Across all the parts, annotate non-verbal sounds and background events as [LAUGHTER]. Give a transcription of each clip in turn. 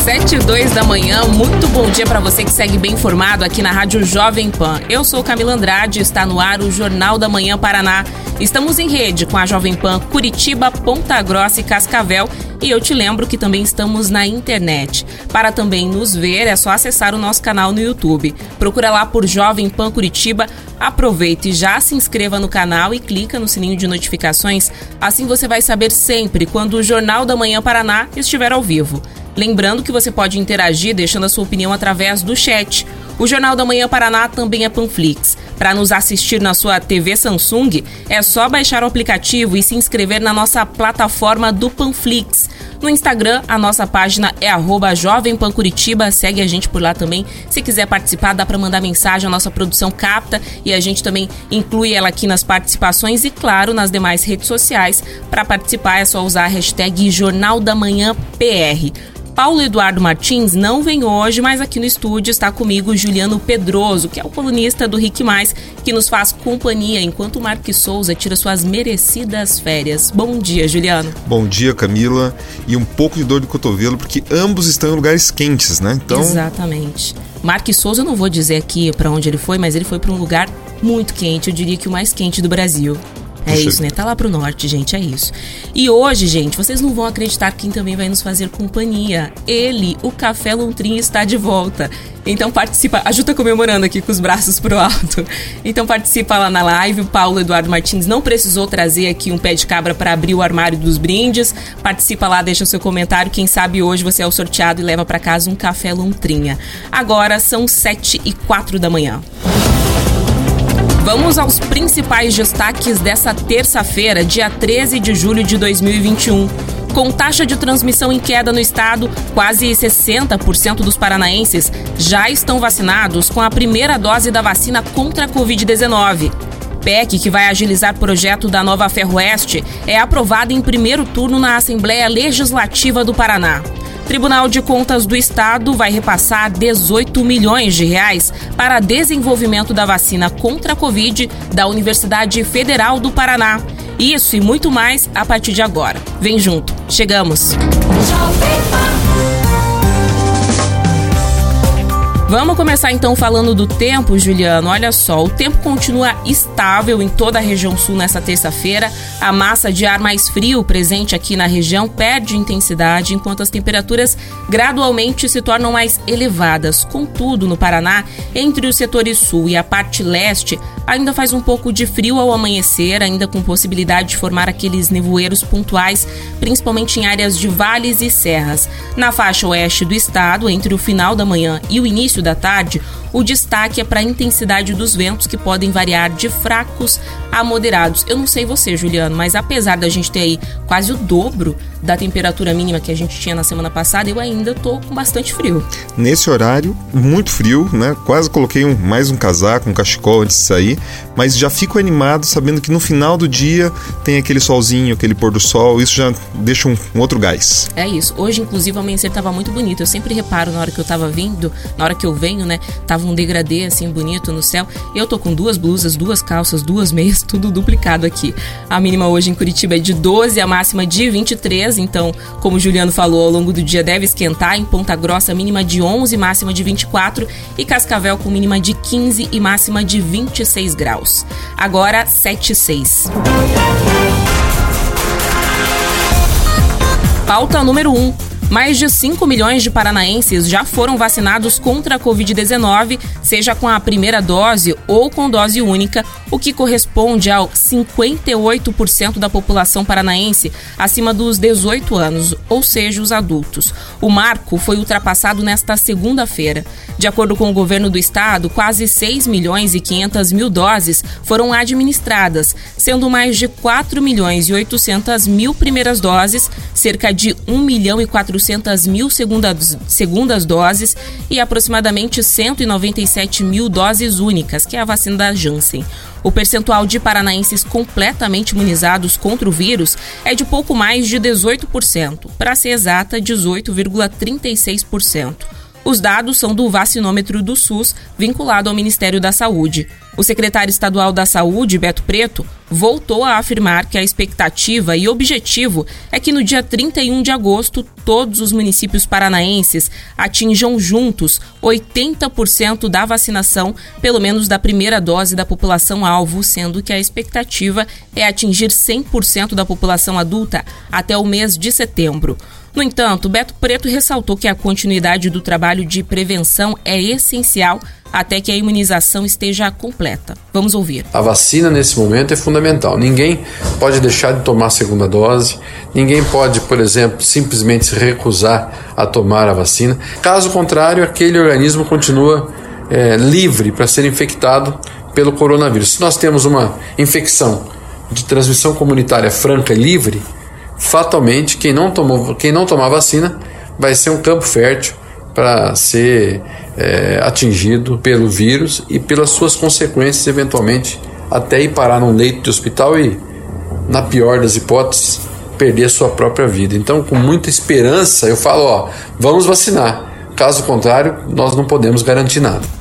7 e 2 da manhã, muito bom dia para você que segue bem informado aqui na Rádio Jovem Pan. Eu sou Camila Andrade, está no ar o Jornal da Manhã Paraná. Estamos em rede com a Jovem Pan Curitiba, Ponta Grossa e Cascavel. E eu te lembro que também estamos na internet. Para também nos ver, é só acessar o nosso canal no YouTube. Procura lá por Jovem Pan Curitiba. Aproveite e já se inscreva no canal e clica no sininho de notificações. Assim você vai saber sempre quando o Jornal da Manhã Paraná estiver ao vivo. Lembrando que você pode interagir deixando a sua opinião através do chat. O Jornal da Manhã Paraná também é Panflix. Para nos assistir na sua TV Samsung, é só baixar o aplicativo e se inscrever na nossa plataforma do Panflix. No Instagram, a nossa página é arroba Jovem Pan Curitiba. Segue a gente por lá também. Se quiser participar, dá para mandar mensagem. A nossa produção capta e a gente também inclui ela aqui nas participações e, claro, nas demais redes sociais. Para participar é só usar a hashtag Jornal da Manhã PR. Paulo Eduardo Martins não vem hoje, mas aqui no estúdio está comigo Juliano Pedroso, que é o colunista do Rick Mais, que nos faz companhia enquanto o Marques Souza tira suas merecidas férias. Bom dia, Juliano. Bom dia, Camila. E um pouco de dor de cotovelo, porque ambos estão em lugares quentes, né? Então... Exatamente. Marques Souza, eu não vou dizer aqui para onde ele foi, mas ele foi para um lugar muito quente, eu diria que o mais quente do Brasil. É isso, né? Tá lá pro norte, gente, é isso. E hoje, gente, vocês não vão acreditar quem também vai nos fazer companhia. Ele, o Café Lontrinho, está de volta. Então participa, a Ju tá comemorando aqui com os braços pro alto. Então participa lá na live. O Paulo Eduardo Martins não precisou trazer aqui um pé de cabra para abrir o armário dos brindes. Participa lá, deixa o seu comentário. Quem sabe hoje você é o sorteado e leva para casa um café lontrinha. Agora são sete e quatro da manhã. Vamos aos principais destaques dessa terça-feira, dia 13 de julho de 2021. Com taxa de transmissão em queda no estado, quase 60% dos paranaenses já estão vacinados com a primeira dose da vacina contra a Covid-19. PEC, que vai agilizar projeto da Nova Ferroeste, é aprovada em primeiro turno na Assembleia Legislativa do Paraná. Tribunal de Contas do Estado vai repassar 18 milhões de reais para desenvolvimento da vacina contra a Covid da Universidade Federal do Paraná. Isso e muito mais a partir de agora. Vem junto. Chegamos. Vamos começar então falando do tempo, Juliano. Olha só, o tempo continua estável em toda a região sul nessa terça-feira. A massa de ar mais frio presente aqui na região perde intensidade, enquanto as temperaturas gradualmente se tornam mais elevadas. Contudo, no Paraná, entre os setores sul e a parte leste, ainda faz um pouco de frio ao amanhecer, ainda com possibilidade de formar aqueles nevoeiros pontuais, principalmente em áreas de vales e serras. Na faixa oeste do estado, entre o final da manhã e o início início da tarde, o destaque é para a intensidade dos ventos que podem variar de fracos a moderados. Eu não sei você, Juliano, mas apesar da gente ter aí quase o dobro da temperatura mínima que a gente tinha na semana passada, eu ainda tô com bastante frio. Nesse horário, muito frio, né? Quase coloquei um, mais um casaco, um cachecol antes de sair, mas já fico animado sabendo que no final do dia tem aquele solzinho, aquele pôr do sol, isso já deixa um, um outro gás. É isso. Hoje, inclusive, o amanhecer tava muito bonito. Eu sempre reparo na hora que eu tava vindo, na hora que eu venho, né? Tava um degradê assim bonito no céu. Eu tô com duas blusas, duas calças, duas meias, [LAUGHS] tudo duplicado aqui. A mínima hoje em Curitiba é de 12, a máxima de 23 então, como o Juliano falou, ao longo do dia deve esquentar. Em Ponta Grossa, mínima de 11, máxima de 24. E Cascavel com mínima de 15 e máxima de 26 graus. Agora, 7 e 6. Pauta número 1. Mais de 5 milhões de paranaenses já foram vacinados contra a Covid-19, seja com a primeira dose ou com dose única, o que corresponde ao 58% da população paranaense acima dos 18 anos, ou seja, os adultos. O marco foi ultrapassado nesta segunda-feira. De acordo com o governo do estado, quase 6 milhões e 500 mil doses foram administradas, sendo mais de 4 milhões e 800 mil primeiras doses, cerca de 1 milhão e 400 400 mil segundas, segundas doses e aproximadamente 197 mil doses únicas, que é a vacina da Janssen. O percentual de paranaenses completamente imunizados contra o vírus é de pouco mais de 18%, para ser exata, 18,36%. Os dados são do vacinômetro do SUS, vinculado ao Ministério da Saúde. O secretário estadual da Saúde, Beto Preto, voltou a afirmar que a expectativa e objetivo é que no dia 31 de agosto todos os municípios paranaenses atinjam juntos 80% da vacinação, pelo menos da primeira dose da população alvo, sendo que a expectativa é atingir 100% da população adulta até o mês de setembro. No entanto, Beto Preto ressaltou que a continuidade do trabalho de prevenção é essencial até que a imunização esteja completa. Vamos ouvir. A vacina nesse momento é fundamental. Ninguém pode deixar de tomar a segunda dose, ninguém pode, por exemplo, simplesmente se recusar a tomar a vacina. Caso contrário, aquele organismo continua é, livre para ser infectado pelo coronavírus. Se nós temos uma infecção de transmissão comunitária franca e livre, fatalmente quem não tomou, quem não tomar vacina vai ser um campo fértil para ser é, atingido pelo vírus e pelas suas consequências, eventualmente até ir parar num leito de hospital e, na pior das hipóteses, perder a sua própria vida. Então, com muita esperança, eu falo: ó, vamos vacinar. Caso contrário, nós não podemos garantir nada.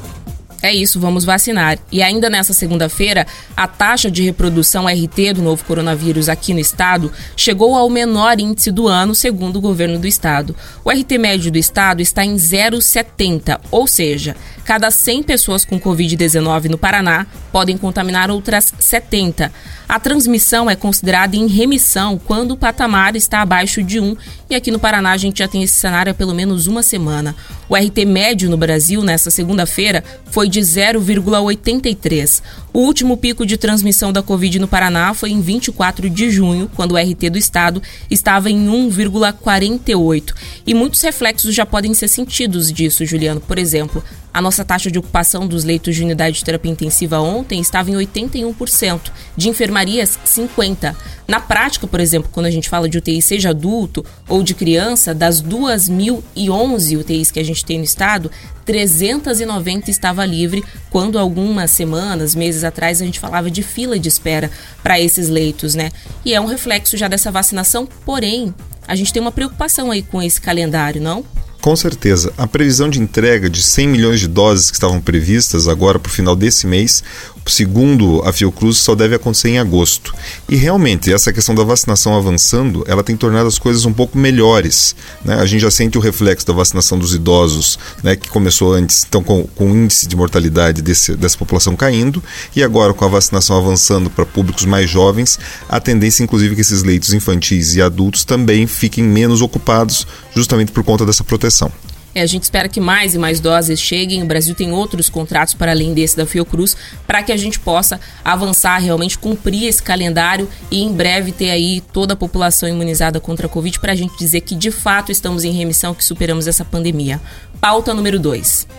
É isso, vamos vacinar. E ainda nessa segunda-feira, a taxa de reprodução RT do novo coronavírus aqui no estado chegou ao menor índice do ano, segundo o governo do estado. O RT médio do estado está em 0,70, ou seja, cada 100 pessoas com Covid-19 no Paraná podem contaminar outras 70. A transmissão é considerada em remissão quando o patamar está abaixo de 1 e aqui no Paraná a gente já tem esse cenário há pelo menos uma semana. O RT médio no Brasil nessa segunda-feira foi de 0,83. O último pico de transmissão da Covid no Paraná foi em 24 de junho, quando o RT do estado estava em 1,48. E muitos reflexos já podem ser sentidos disso, Juliano. Por exemplo, a nossa taxa de ocupação dos leitos de unidade de terapia intensiva ontem estava em 81%, de enfermarias 50%. Na prática, por exemplo, quando a gente fala de UTI, seja adulto ou de criança, das 2.011 UTIs que a gente tem no estado, 390 estava livre, quando algumas semanas, meses atrás, a gente falava de fila de espera para esses leitos, né? E é um reflexo já dessa vacinação, porém, a gente tem uma preocupação aí com esse calendário, não? Com certeza. A previsão de entrega de 100 milhões de doses que estavam previstas agora para o final desse mês, segundo a Fiocruz, só deve acontecer em agosto. E realmente, essa questão da vacinação avançando, ela tem tornado as coisas um pouco melhores. Né? A gente já sente o reflexo da vacinação dos idosos, né, que começou antes, então com, com o índice de mortalidade desse, dessa população caindo, e agora com a vacinação avançando para públicos mais jovens, a tendência, inclusive, que esses leitos infantis e adultos também fiquem menos ocupados, justamente por conta dessa proteção é, a gente espera que mais e mais doses cheguem. O Brasil tem outros contratos para além desse da Fiocruz, para que a gente possa avançar, realmente cumprir esse calendário e em breve ter aí toda a população imunizada contra a Covid para a gente dizer que de fato estamos em remissão, que superamos essa pandemia. Pauta número 2.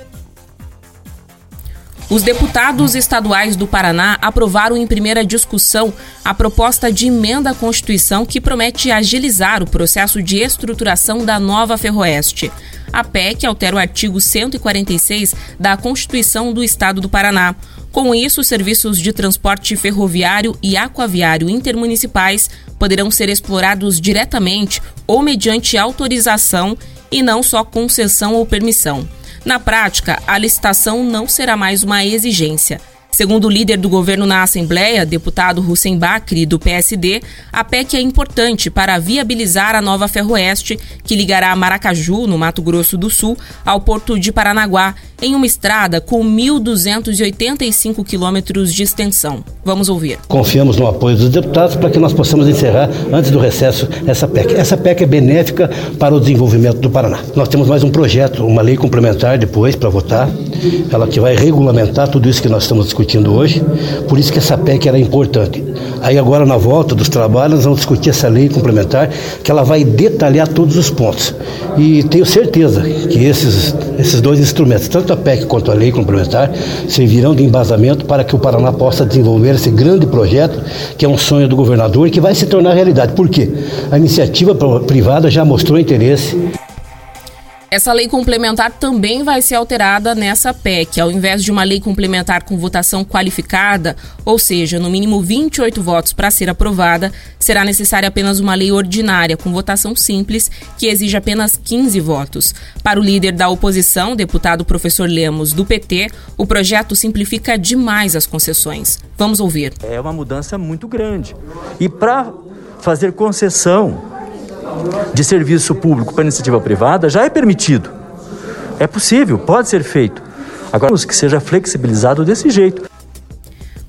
Os deputados estaduais do Paraná aprovaram em primeira discussão a proposta de emenda à Constituição que promete agilizar o processo de estruturação da nova Ferroeste. A PEC altera o artigo 146 da Constituição do Estado do Paraná. Com isso, os serviços de transporte ferroviário e aquaviário intermunicipais poderão ser explorados diretamente ou mediante autorização e não só concessão ou permissão. Na prática, a licitação não será mais uma exigência. Segundo o líder do governo na Assembleia, deputado Hussein Bakri, do PSD, a PEC é importante para viabilizar a nova Ferroeste, que ligará Maracaju, no Mato Grosso do Sul, ao porto de Paranaguá, em uma estrada com 1.285 quilômetros de extensão. Vamos ouvir. Confiamos no apoio dos deputados para que nós possamos encerrar, antes do recesso, essa PEC. Essa PEC é benéfica para o desenvolvimento do Paraná. Nós temos mais um projeto, uma lei complementar depois para votar, ela que vai regulamentar tudo isso que nós estamos discutindo hoje. Por isso que essa PEC era importante. Aí agora, na volta dos trabalhos, nós vamos discutir essa lei complementar, que ela vai detalhar todos os pontos. E tenho certeza que esses, esses dois instrumentos, tanto a PEC quanto a lei complementar servirão de embasamento para que o Paraná possa desenvolver esse grande projeto, que é um sonho do governador e que vai se tornar realidade. Por quê? A iniciativa privada já mostrou interesse Essa lei complementar também vai ser alterada nessa PEC. Ao invés de uma lei complementar com votação qualificada, ou seja, no mínimo 28 votos para ser aprovada, será necessária apenas uma lei ordinária com votação simples, que exige apenas 15 votos. Para o líder da oposição, deputado professor Lemos, do PT, o projeto simplifica demais as concessões. Vamos ouvir. É uma mudança muito grande. E para fazer concessão de serviço público para iniciativa privada já é permitido. É possível, pode ser feito. Agora, que seja flexibilizado desse jeito.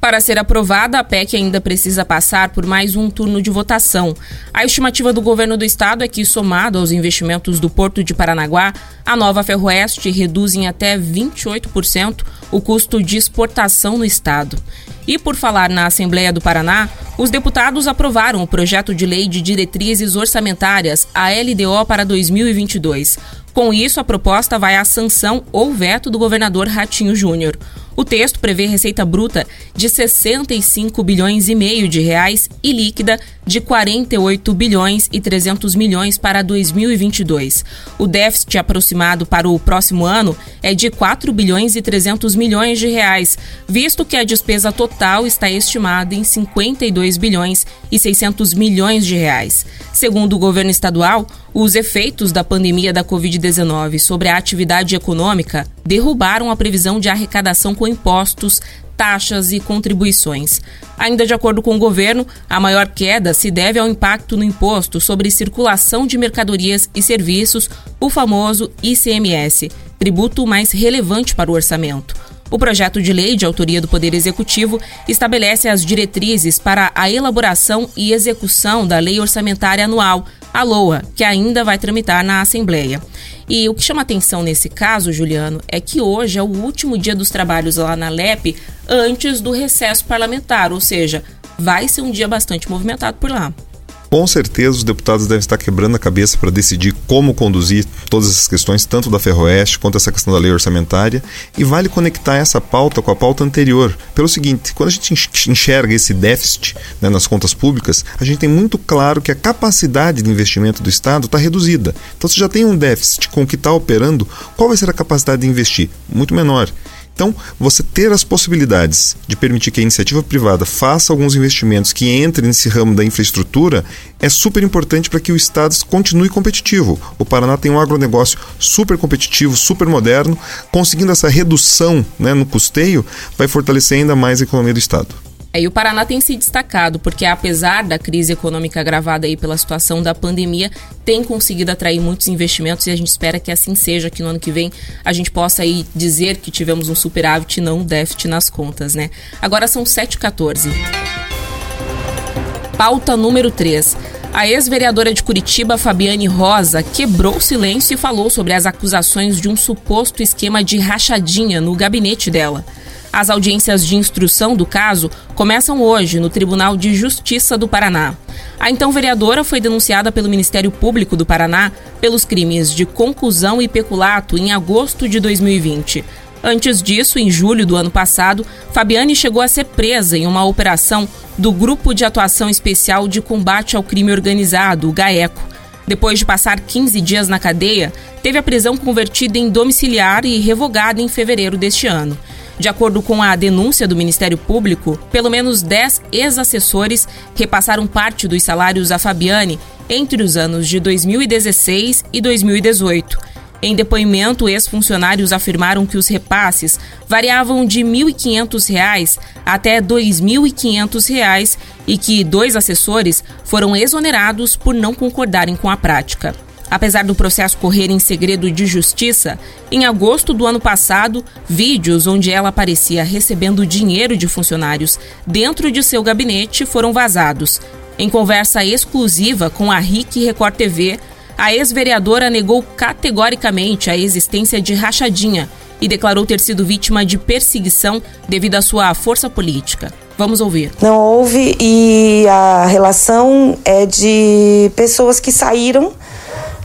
Para ser aprovada, a PEC ainda precisa passar por mais um turno de votação. A estimativa do governo do estado é que, somado aos investimentos do Porto de Paranaguá, a nova Ferroeste reduz em até 28% o custo de exportação no estado. E por falar na Assembleia do Paraná, os deputados aprovaram o projeto de lei de diretrizes orçamentárias, a LDO, para 2022. Com isso, a proposta vai à sanção ou veto do governador Ratinho Júnior. O texto prevê receita bruta de 65 bilhões e meio de reais e líquida de 48 bilhões e 300 milhões para 2022. O déficit aproximado para o próximo ano é de 4 bilhões e 300 milhões de reais, visto que a despesa total está estimada em 52 bilhões e 600 milhões de reais. Segundo o governo estadual, os efeitos da pandemia da Covid-19 sobre a atividade econômica derrubaram a previsão de arrecadação com impostos, taxas e contribuições. Ainda de acordo com o governo, a maior queda se deve ao impacto no imposto sobre circulação de mercadorias e serviços, o famoso ICMS, tributo mais relevante para o orçamento. O projeto de lei de autoria do Poder Executivo estabelece as diretrizes para a elaboração e execução da Lei Orçamentária Anual, a LOA, que ainda vai tramitar na Assembleia. E o que chama atenção nesse caso, Juliano, é que hoje é o último dia dos trabalhos lá na LEP antes do recesso parlamentar, ou seja, vai ser um dia bastante movimentado por lá. Com certeza os deputados devem estar quebrando a cabeça para decidir como conduzir todas essas questões, tanto da Ferroeste quanto essa questão da lei orçamentária, e vale conectar essa pauta com a pauta anterior. Pelo seguinte, quando a gente enxerga esse déficit né, nas contas públicas, a gente tem muito claro que a capacidade de investimento do Estado está reduzida. Então, se já tem um déficit com o que está operando, qual vai ser a capacidade de investir? Muito menor. Então, você ter as possibilidades de permitir que a iniciativa privada faça alguns investimentos que entrem nesse ramo da infraestrutura é super importante para que o Estado continue competitivo. O Paraná tem um agronegócio super competitivo, super moderno, conseguindo essa redução né, no custeio, vai fortalecer ainda mais a economia do Estado. É, e o Paraná tem se destacado, porque apesar da crise econômica agravada aí pela situação da pandemia, tem conseguido atrair muitos investimentos e a gente espera que assim seja, que no ano que vem a gente possa aí dizer que tivemos um superávit e não um déficit nas contas, né? Agora são 7h14. Pauta número 3. A ex-vereadora de Curitiba, Fabiane Rosa, quebrou o silêncio e falou sobre as acusações de um suposto esquema de rachadinha no gabinete dela. As audiências de instrução do caso começam hoje no Tribunal de Justiça do Paraná. A então vereadora foi denunciada pelo Ministério Público do Paraná pelos crimes de conclusão e peculato em agosto de 2020. Antes disso, em julho do ano passado, Fabiane chegou a ser presa em uma operação do Grupo de Atuação Especial de Combate ao Crime Organizado, o GAECO. Depois de passar 15 dias na cadeia, teve a prisão convertida em domiciliar e revogada em fevereiro deste ano. De acordo com a denúncia do Ministério Público, pelo menos 10 ex-assessores repassaram parte dos salários a Fabiane entre os anos de 2016 e 2018. Em depoimento, ex-funcionários afirmaram que os repasses variavam de R$ 1.500 até R$ 2.500 e que dois assessores foram exonerados por não concordarem com a prática. Apesar do processo correr em segredo de justiça, em agosto do ano passado, vídeos onde ela aparecia recebendo dinheiro de funcionários dentro de seu gabinete foram vazados. Em conversa exclusiva com a RIC Record TV, a ex-vereadora negou categoricamente a existência de rachadinha e declarou ter sido vítima de perseguição devido à sua força política. Vamos ouvir. Não houve e a relação é de pessoas que saíram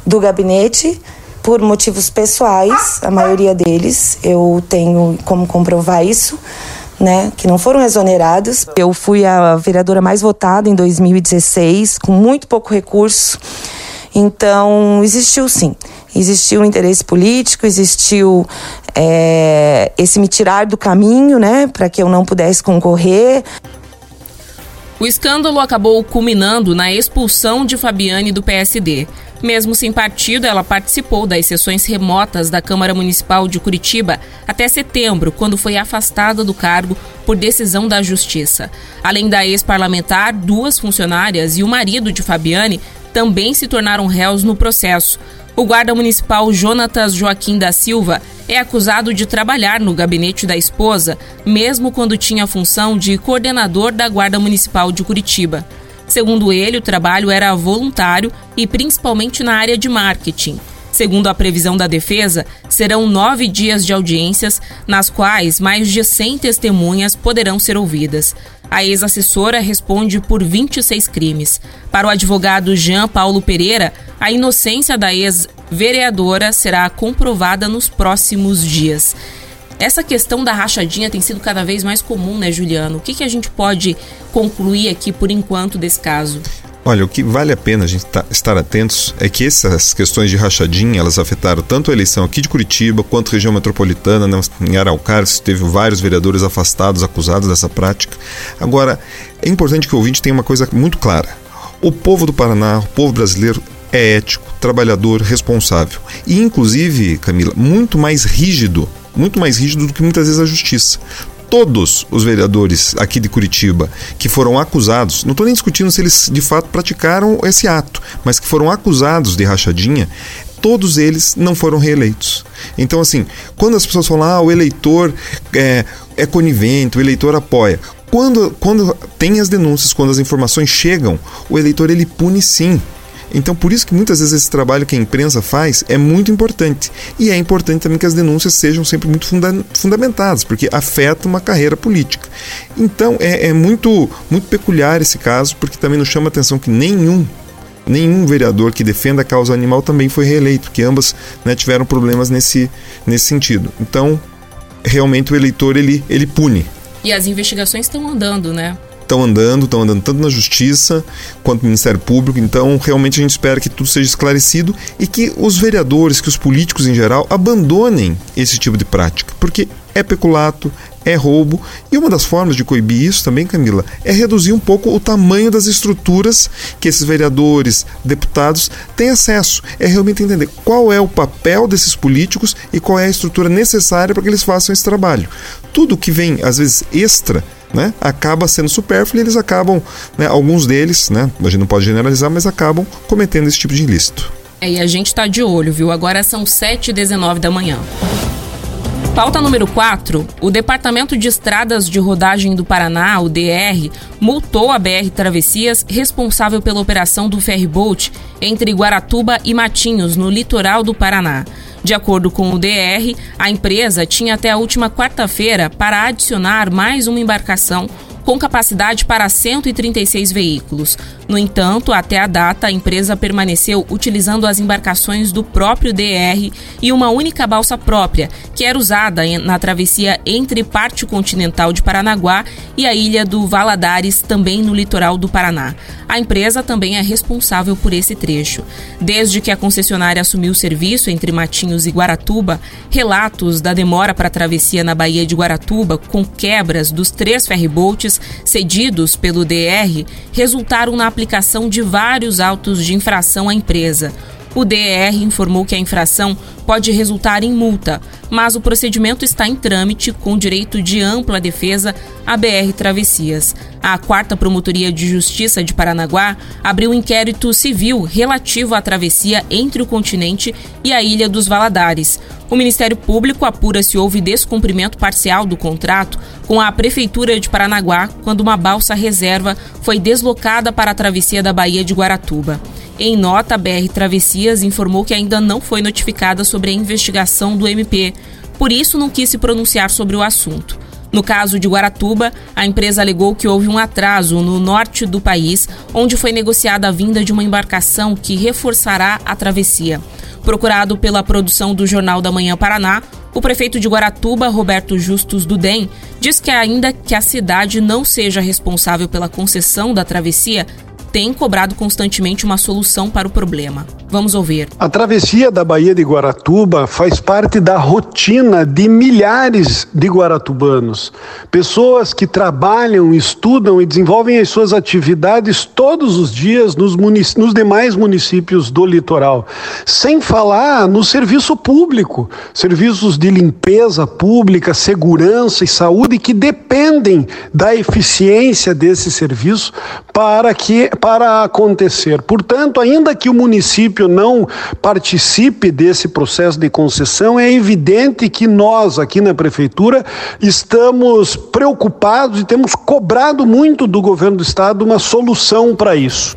do gabinete por motivos pessoais, a maioria deles. Eu tenho como comprovar isso. Né, que não foram exonerados. Eu fui a vereadora mais votada em 2016, com muito pouco recurso. Então, existiu sim. existiu um interesse político, existiu é, esse me tirar do caminho, né, para que eu não pudesse concorrer. O escândalo acabou culminando na expulsão de Fabiane do PSD. Mesmo sem partido, ela participou das sessões remotas da Câmara Municipal de Curitiba até setembro, quando foi afastada do cargo por decisão da Justiça. Além da ex-parlamentar, duas funcionárias e o marido de Fabiane também se tornaram réus no processo. O guarda municipal Jonatas Joaquim da Silva é acusado de trabalhar no gabinete da esposa, mesmo quando tinha a função de coordenador da Guarda Municipal de Curitiba. Segundo ele, o trabalho era voluntário e principalmente na área de marketing. Segundo a previsão da defesa, serão nove dias de audiências, nas quais mais de 100 testemunhas poderão ser ouvidas. A ex-assessora responde por 26 crimes. Para o advogado Jean Paulo Pereira, a inocência da ex-vereadora será comprovada nos próximos dias. Essa questão da rachadinha tem sido cada vez mais comum, né, Juliano? O que, que a gente pode concluir aqui por enquanto desse caso? Olha, o que vale a pena a gente tá, estar atentos é que essas questões de rachadinha, elas afetaram tanto a eleição aqui de Curitiba quanto região metropolitana, né? em Araucária teve vários vereadores afastados, acusados dessa prática. Agora, é importante que o ouvinte tenha uma coisa muito clara. O povo do Paraná, o povo brasileiro é ético, trabalhador, responsável e inclusive, Camila, muito mais rígido, muito mais rígido do que muitas vezes a justiça todos os vereadores aqui de Curitiba que foram acusados, não estou nem discutindo se eles de fato praticaram esse ato, mas que foram acusados de rachadinha, todos eles não foram reeleitos. Então, assim, quando as pessoas falam, ah, o eleitor é, é conivente, o eleitor apoia. Quando, quando tem as denúncias, quando as informações chegam, o eleitor ele pune sim. Então, por isso que muitas vezes esse trabalho que a imprensa faz é muito importante. E é importante também que as denúncias sejam sempre muito funda fundamentadas, porque afeta uma carreira política. Então, é, é muito, muito peculiar esse caso, porque também nos chama a atenção que nenhum nenhum vereador que defenda a causa animal também foi reeleito, que ambas né, tiveram problemas nesse, nesse sentido. Então, realmente o eleitor ele, ele pune. E as investigações estão andando, né? Estão andando, estão andando tanto na Justiça quanto no Ministério Público. Então, realmente a gente espera que tudo seja esclarecido e que os vereadores, que os políticos em geral, abandonem esse tipo de prática, porque é peculato, é roubo. E uma das formas de coibir isso também, Camila, é reduzir um pouco o tamanho das estruturas que esses vereadores, deputados têm acesso. É realmente entender qual é o papel desses políticos e qual é a estrutura necessária para que eles façam esse trabalho. Tudo que vem, às vezes, extra né, acaba sendo supérfluo e eles acabam, né, alguns deles, né, a gente não pode generalizar, mas acabam cometendo esse tipo de ilícito. É, e a gente está de olho, viu? Agora são 7h19 da manhã. Pauta número 4. O Departamento de Estradas de Rodagem do Paraná, o DR, multou a BR Travessias, responsável pela operação do ferryboat entre Guaratuba e Matinhos, no litoral do Paraná. De acordo com o DR, a empresa tinha até a última quarta-feira para adicionar mais uma embarcação com capacidade para 136 veículos. No entanto, até a data, a empresa permaneceu utilizando as embarcações do próprio DR e uma única balsa própria, que era usada na travessia entre parte continental de Paranaguá e a ilha do Valadares, também no litoral do Paraná. A empresa também é responsável por esse trecho. Desde que a concessionária assumiu o serviço entre Matinhos e Guaratuba, relatos da demora para a travessia na Baía de Guaratuba, com quebras dos três ferryboats, cedidos pelo DR resultaram na aplicação de vários autos de infração à empresa. O DR informou que a infração pode resultar em multa, mas o procedimento está em trâmite com direito de ampla defesa à BR Travessias. A quarta Promotoria de Justiça de Paranaguá abriu um inquérito civil relativo à travessia entre o continente e a Ilha dos Valadares. O Ministério Público apura se houve descumprimento parcial do contrato com a Prefeitura de Paranaguá quando uma balsa reserva foi deslocada para a travessia da Baía de Guaratuba. Em nota, a BR Travessias informou que ainda não foi notificada sobre a investigação do MP, por isso não quis se pronunciar sobre o assunto. No caso de Guaratuba, a empresa alegou que houve um atraso no norte do país, onde foi negociada a vinda de uma embarcação que reforçará a travessia. Procurado pela produção do Jornal da Manhã Paraná, o prefeito de Guaratuba, Roberto Justus Dudem, diz que ainda que a cidade não seja responsável pela concessão da travessia, tem cobrado constantemente uma solução para o problema. Vamos ouvir. A travessia da Baía de Guaratuba faz parte da rotina de milhares de guaratubanos. Pessoas que trabalham, estudam e desenvolvem as suas atividades todos os dias nos, nos demais municípios do litoral. Sem falar no serviço público, serviços de limpeza pública, segurança e saúde que dependem da eficiência desse serviço para que para acontecer. Portanto, ainda que o município não participe desse processo de concessão, é evidente que nós aqui na prefeitura estamos preocupados e temos cobrado muito do governo do estado uma solução para isso.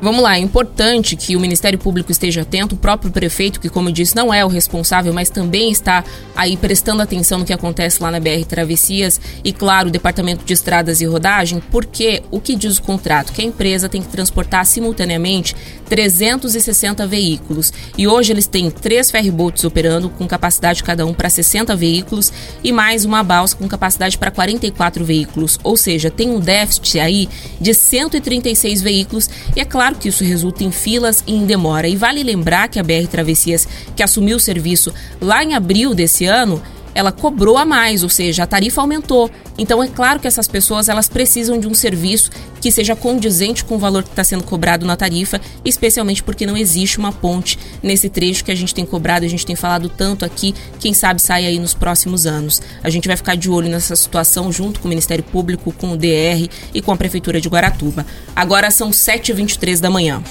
Vamos lá, é importante que o Ministério Público esteja atento, o próprio prefeito, que, como eu disse, não é o responsável, mas também está aí prestando atenção no que acontece lá na BR Travessias e, claro, o Departamento de Estradas e Rodagem, porque o que diz o contrato? Que a empresa tem que transportar simultaneamente 360 veículos. E hoje eles têm três ferryboats operando, com capacidade cada um para 60 veículos, e mais uma balsa com capacidade para 44 veículos. Ou seja, tem um déficit aí de 136 veículos, e é claro Claro que isso resulta em filas e em demora. E vale lembrar que a BR Travessias, que assumiu o serviço lá em abril desse ano, ela cobrou a mais, ou seja, a tarifa aumentou. Então é claro que essas pessoas elas precisam de um serviço que seja condizente com o valor que está sendo cobrado na tarifa, especialmente porque não existe uma ponte nesse trecho que a gente tem cobrado, a gente tem falado tanto aqui, quem sabe sai aí nos próximos anos. A gente vai ficar de olho nessa situação junto com o Ministério Público, com o DR e com a Prefeitura de Guaratuba. Agora são 7h23 da manhã.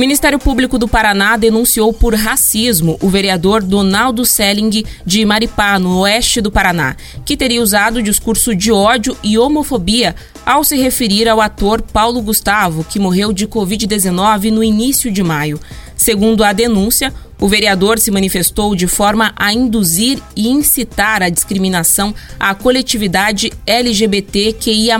Ministério Público do Paraná denunciou por racismo o vereador Donaldo Selling de Maripá, no oeste do Paraná, que teria usado discurso de ódio e homofobia ao se referir ao ator Paulo Gustavo, que morreu de Covid-19 no início de maio. Segundo a denúncia, o vereador se manifestou de forma a induzir e incitar a discriminação à coletividade LGBTQIA,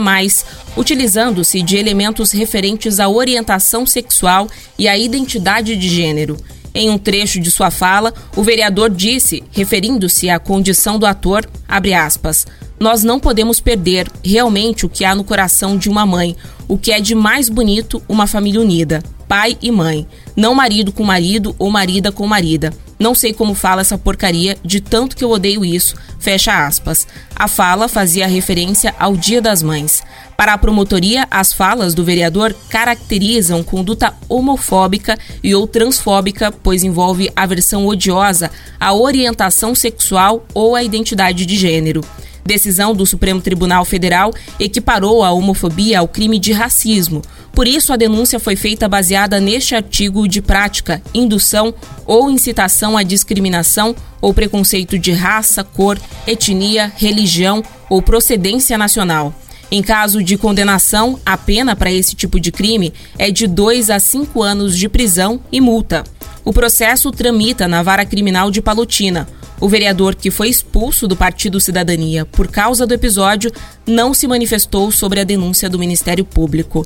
utilizando-se de elementos referentes à orientação sexual e à identidade de gênero. Em um trecho de sua fala, o vereador disse, referindo-se à condição do ator, aspas, nós não podemos perder realmente o que há no coração de uma mãe, o que é de mais bonito uma família unida, pai e mãe, não marido com marido ou marida com marida. Não sei como fala essa porcaria, de tanto que eu odeio isso. Fecha aspas. A fala fazia referência ao Dia das Mães. Para a promotoria, as falas do vereador caracterizam conduta homofóbica e ou transfóbica, pois envolve aversão odiosa à orientação sexual ou à identidade de gênero. Decisão do Supremo Tribunal Federal equiparou a homofobia ao crime de racismo. Por isso, a denúncia foi feita baseada neste artigo de prática, indução ou incitação à discriminação ou preconceito de raça, cor, etnia, religião ou procedência nacional. Em caso de condenação, a pena para esse tipo de crime é de 2 a 5 anos de prisão e multa. O processo tramita na Vara Criminal de Palotina. O vereador que foi expulso do Partido Cidadania por causa do episódio não se manifestou sobre a denúncia do Ministério Público.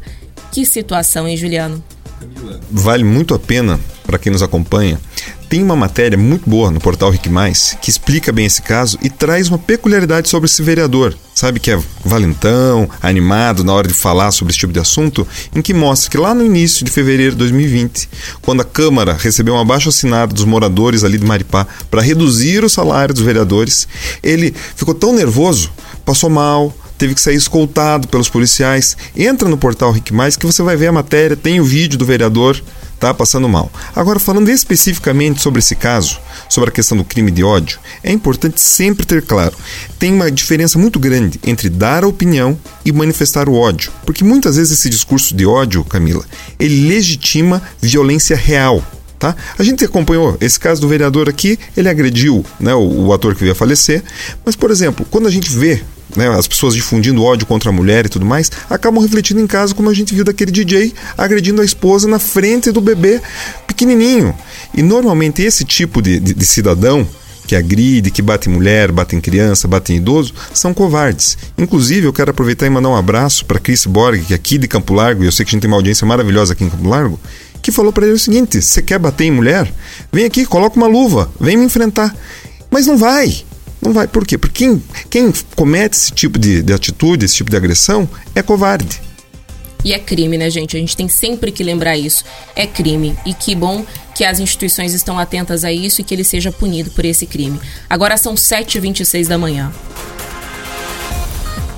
Que situação, hein, Juliano? Vale muito a pena para quem nos acompanha. Tem uma matéria muito boa no portal Rick Mais que explica bem esse caso e traz uma peculiaridade sobre esse vereador. Sabe que é valentão, animado na hora de falar sobre esse tipo de assunto, em que mostra que lá no início de fevereiro de 2020, quando a Câmara recebeu um abaixo assinado dos moradores ali de Maripá para reduzir o salário dos vereadores, ele ficou tão nervoso, passou mal, teve que sair escoltado pelos policiais. Entra no portal Rick Mais que você vai ver a matéria, tem o vídeo do vereador tá passando mal. Agora, falando especificamente sobre esse caso, sobre a questão do crime de ódio, é importante sempre ter claro: tem uma diferença muito grande entre dar a opinião e manifestar o ódio. Porque muitas vezes esse discurso de ódio, Camila, ele legitima violência real. Tá? A gente acompanhou esse caso do vereador aqui, ele agrediu né, o, o ator que veio a falecer, mas, por exemplo, quando a gente vê né, as pessoas difundindo ódio contra a mulher e tudo mais, acabam refletindo em casa, como a gente viu daquele DJ agredindo a esposa na frente do bebê pequenininho. E normalmente esse tipo de, de, de cidadão que agride, que bate em mulher, bate em criança, bate em idoso, são covardes. Inclusive, eu quero aproveitar e mandar um abraço para Chris Borg, que é aqui de Campo Largo, e eu sei que a gente tem uma audiência maravilhosa aqui em Campo Largo, que falou para ele o seguinte: você quer bater em mulher? Vem aqui, coloca uma luva, vem me enfrentar. Mas não vai. Não vai. Por quê? Porque quem, quem comete esse tipo de, de atitude, esse tipo de agressão, é covarde. E é crime, né, gente? A gente tem sempre que lembrar isso. É crime. E que bom que as instituições estão atentas a isso e que ele seja punido por esse crime. Agora são 7h26 da manhã.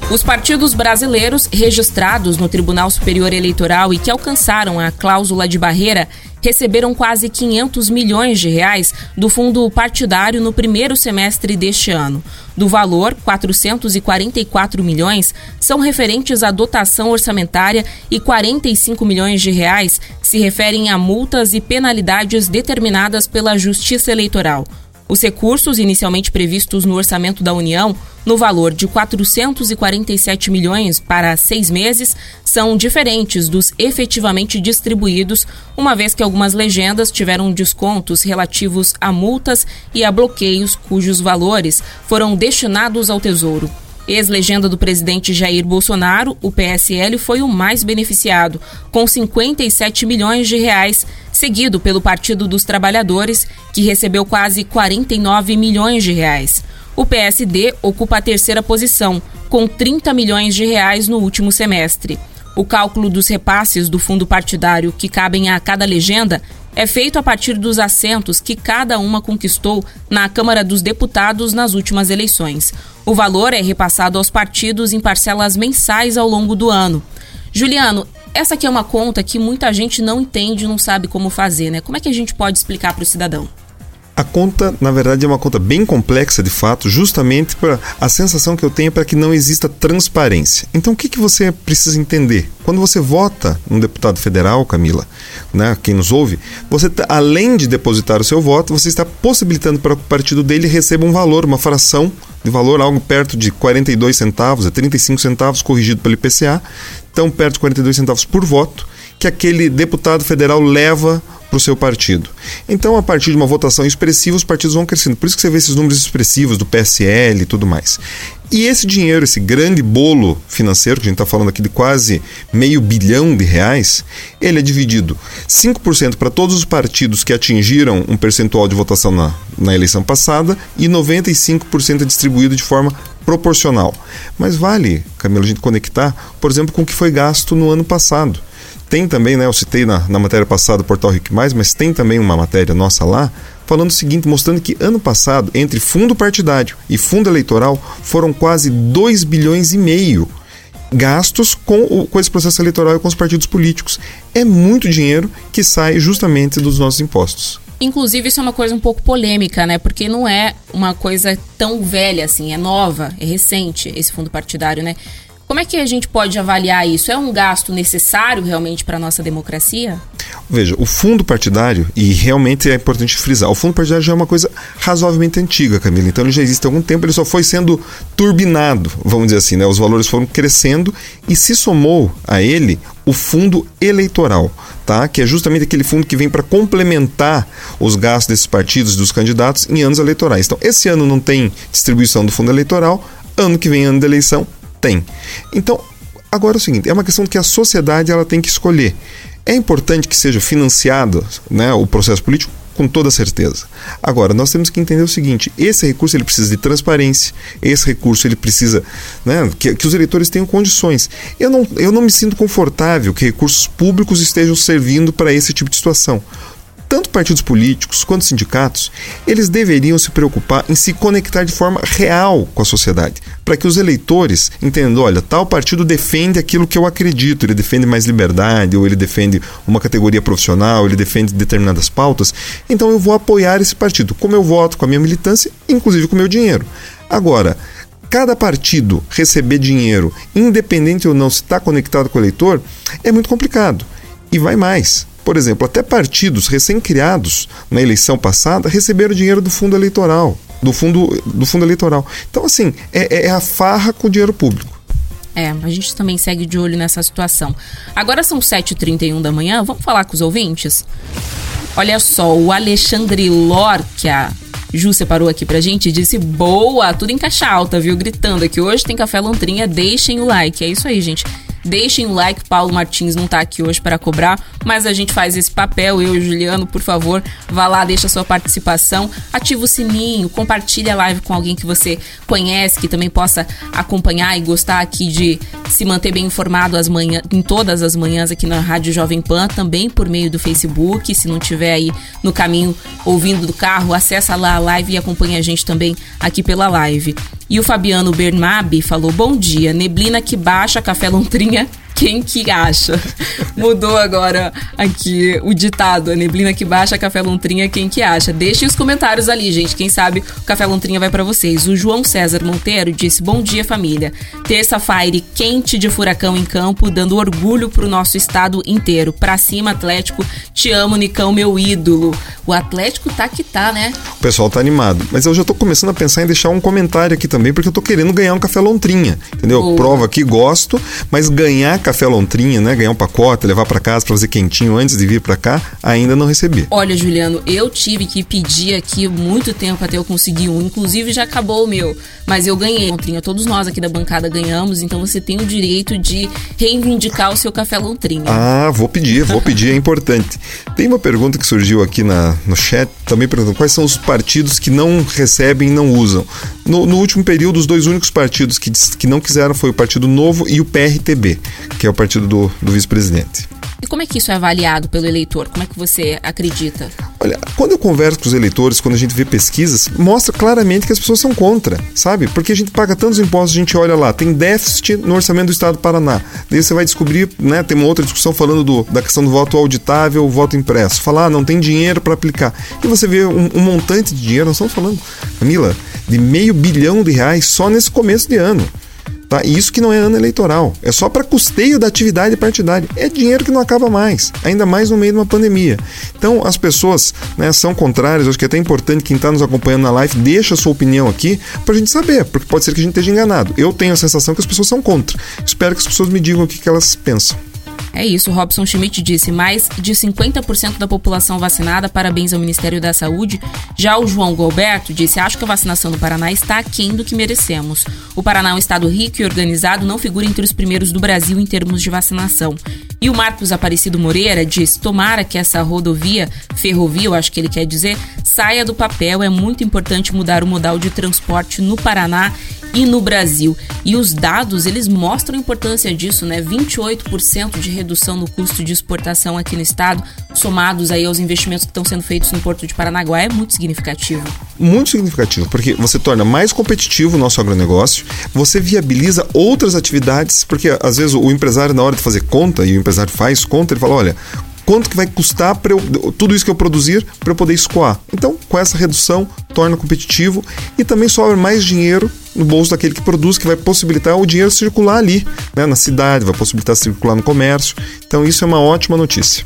Os partidos brasileiros registrados no Tribunal Superior Eleitoral e que alcançaram a cláusula de barreira receberam quase 500 milhões de reais do fundo partidário no primeiro semestre deste ano. Do valor, 444 milhões são referentes à dotação orçamentária e 45 milhões de reais se referem a multas e penalidades determinadas pela Justiça Eleitoral. Os recursos inicialmente previstos no orçamento da União, no valor de 447 milhões para seis meses, são diferentes dos efetivamente distribuídos, uma vez que algumas legendas tiveram descontos relativos a multas e a bloqueios cujos valores foram destinados ao Tesouro. Ex-legenda do presidente Jair Bolsonaro, o PSL foi o mais beneficiado, com 57 milhões de reais, seguido pelo Partido dos Trabalhadores, que recebeu quase 49 milhões de reais. O PSD ocupa a terceira posição, com 30 milhões de reais no último semestre. O cálculo dos repasses do fundo partidário que cabem a cada legenda é feito a partir dos assentos que cada uma conquistou na Câmara dos Deputados nas últimas eleições. O valor é repassado aos partidos em parcelas mensais ao longo do ano. Juliano, essa aqui é uma conta que muita gente não entende e não sabe como fazer, né? Como é que a gente pode explicar para o cidadão? A conta, na verdade, é uma conta bem complexa de fato, justamente para a sensação que eu tenho é para que não exista transparência. Então, o que, que você precisa entender? Quando você vota um deputado federal, Camila, né, quem nos ouve, você tá, além de depositar o seu voto, você está possibilitando para que o partido dele receba um valor, uma fração de valor, algo perto de 42 centavos, é 35 centavos corrigido pelo IPCA, então perto de 42 centavos por voto, que aquele deputado federal leva para o seu partido. Então, a partir de uma votação expressiva, os partidos vão crescendo. Por isso que você vê esses números expressivos do PSL e tudo mais. E esse dinheiro, esse grande bolo financeiro, que a gente está falando aqui de quase meio bilhão de reais, ele é dividido 5% para todos os partidos que atingiram um percentual de votação na, na eleição passada e 95% é distribuído de forma proporcional. Mas vale, Camila, a gente conectar, por exemplo, com o que foi gasto no ano passado. Tem também, né, eu citei na, na matéria passada o Portal Ric Mais, mas tem também uma matéria nossa lá falando o seguinte, mostrando que ano passado, entre fundo partidário e fundo eleitoral, foram quase 2 bilhões e meio gastos com, o, com esse processo eleitoral e com os partidos políticos. É muito dinheiro que sai justamente dos nossos impostos. Inclusive, isso é uma coisa um pouco polêmica, né? Porque não é uma coisa tão velha assim, é nova, é recente esse fundo partidário, né? Como é que a gente pode avaliar isso? É um gasto necessário realmente para a nossa democracia? Veja, o fundo partidário, e realmente é importante frisar, o fundo partidário já é uma coisa razoavelmente antiga, Camila. Então ele já existe há algum tempo, ele só foi sendo turbinado, vamos dizer assim, né? Os valores foram crescendo e se somou a ele o fundo eleitoral, tá? Que é justamente aquele fundo que vem para complementar os gastos desses partidos dos candidatos em anos eleitorais. Então, esse ano não tem distribuição do fundo eleitoral, ano que vem ano de eleição tem. Então, agora é o seguinte, é uma questão que a sociedade ela tem que escolher. É importante que seja financiado né, o processo político? Com toda certeza. Agora, nós temos que entender o seguinte: esse recurso ele precisa de transparência, esse recurso ele precisa né, que, que os eleitores tenham condições. Eu não, eu não me sinto confortável que recursos públicos estejam servindo para esse tipo de situação tanto partidos políticos quanto sindicatos, eles deveriam se preocupar em se conectar de forma real com a sociedade, para que os eleitores entendam, olha, tal partido defende aquilo que eu acredito, ele defende mais liberdade, ou ele defende uma categoria profissional, ele defende determinadas pautas, então eu vou apoiar esse partido, como eu voto, com a minha militância, inclusive com o meu dinheiro. Agora, cada partido receber dinheiro, independente ou não se está conectado com o eleitor, é muito complicado. E vai mais. Por exemplo, até partidos recém-criados na eleição passada receberam dinheiro do fundo eleitoral, do fundo, do fundo eleitoral. Então, assim, é, é a farra com o dinheiro público. É, a gente também segue de olho nessa situação. Agora são 7h31 da manhã, vamos falar com os ouvintes? Olha só, o Alexandre Lor, que a Ju separou aqui pra gente, disse boa, tudo em caixa alta, viu? Gritando aqui hoje tem café lontrinha, deixem o like. É isso aí, gente. Deixem o like, Paulo Martins não tá aqui hoje para cobrar, mas a gente faz esse papel, eu e o Juliano, por favor, vá lá, deixa sua participação, ativa o sininho, compartilha a live com alguém que você conhece, que também possa acompanhar e gostar aqui de se manter bem informado as manhã, em todas as manhãs aqui na Rádio Jovem Pan, também por meio do Facebook, se não tiver aí no caminho ouvindo do carro, acessa lá a live e acompanha a gente também aqui pela live. E o Fabiano Bernabe falou: Bom dia, neblina que baixa, café lontrinha сегодня quem que acha? Mudou agora aqui o ditado: a neblina que baixa, café lontrinha, quem que acha? Deixem os comentários ali, gente. Quem sabe o café lontrinha vai para vocês. O João César Monteiro disse: Bom dia, família. Terça-feira quente de furacão em campo, dando orgulho pro nosso estado inteiro. Pra cima, Atlético. Te amo, Nicão, meu ídolo. O Atlético tá que tá, né? O pessoal tá animado. Mas eu já tô começando a pensar em deixar um comentário aqui também, porque eu tô querendo ganhar um café lontrinha. Entendeu? Boa. Prova aqui, gosto, mas ganhar café lontrinha, né? Ganhar um pacote, levar para casa para fazer quentinho antes de vir para cá, ainda não recebi. Olha, Juliano, eu tive que pedir aqui muito tempo até eu conseguir um. Inclusive já acabou o meu, mas eu ganhei. Lontrinha, todos nós aqui da bancada ganhamos, então você tem o direito de reivindicar o seu café Lontrinha. Ah, vou pedir, vou pedir, é [LAUGHS] importante. Tem uma pergunta que surgiu aqui na, no chat, também perguntando quais são os partidos que não recebem e não usam. No, no último período, os dois únicos partidos que, que não quiseram foi o Partido Novo e o PRTB, que é o partido do, do vice-presidente. E como é que isso é avaliado pelo eleitor? Como é que você acredita? Olha, quando eu converso com os eleitores, quando a gente vê pesquisas, mostra claramente que as pessoas são contra, sabe? Porque a gente paga tantos impostos, a gente olha lá, tem déficit no orçamento do Estado do Paraná. Daí você vai descobrir, né? Tem uma outra discussão falando do, da questão do voto auditável, o voto impresso. Falar, ah, não tem dinheiro para aplicar. E você vê um, um montante de dinheiro, nós estamos falando, Camila, de meio bilhão de reais só nesse começo de ano. Tá? E isso que não é ano eleitoral. É só para custeio da atividade partidária. É dinheiro que não acaba mais, ainda mais no meio de uma pandemia. Então, as pessoas né, são contrárias. Acho que é até importante quem está nos acompanhando na live deixa a sua opinião aqui para a gente saber, porque pode ser que a gente esteja enganado. Eu tenho a sensação que as pessoas são contra. Espero que as pessoas me digam o que, que elas pensam. É isso, Robson Schmidt disse. Mais de 50% da população vacinada, parabéns ao Ministério da Saúde. Já o João Gilberto disse: Acho que a vacinação do Paraná está aquém do que merecemos. O Paraná é um estado rico e organizado, não figura entre os primeiros do Brasil em termos de vacinação. E o Marcos Aparecido Moreira diz: Tomara que essa rodovia, ferrovia, eu acho que ele quer dizer, saia do papel. É muito importante mudar o modal de transporte no Paraná e no Brasil. E os dados, eles mostram a importância disso, né? 28% de redução no custo de exportação aqui no estado, somados aí aos investimentos que estão sendo feitos no Porto de Paranaguá, é muito significativo. Muito significativo, porque você torna mais competitivo o nosso agronegócio, você viabiliza outras atividades, porque às vezes o empresário, na hora de fazer conta, e o empresário faz conta, ele fala: olha, quanto que vai custar para tudo isso que eu produzir para eu poder escoar. Então, com essa redução, torna competitivo e também sobra mais dinheiro no bolso daquele que produz, que vai possibilitar o dinheiro circular ali, né, na cidade, vai possibilitar circular no comércio. Então, isso é uma ótima notícia.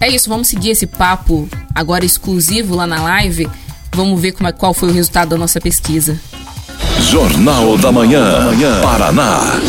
É isso, vamos seguir esse papo agora exclusivo lá na live. Vamos ver como é, qual foi o resultado da nossa pesquisa. Jornal da Manhã, Paraná.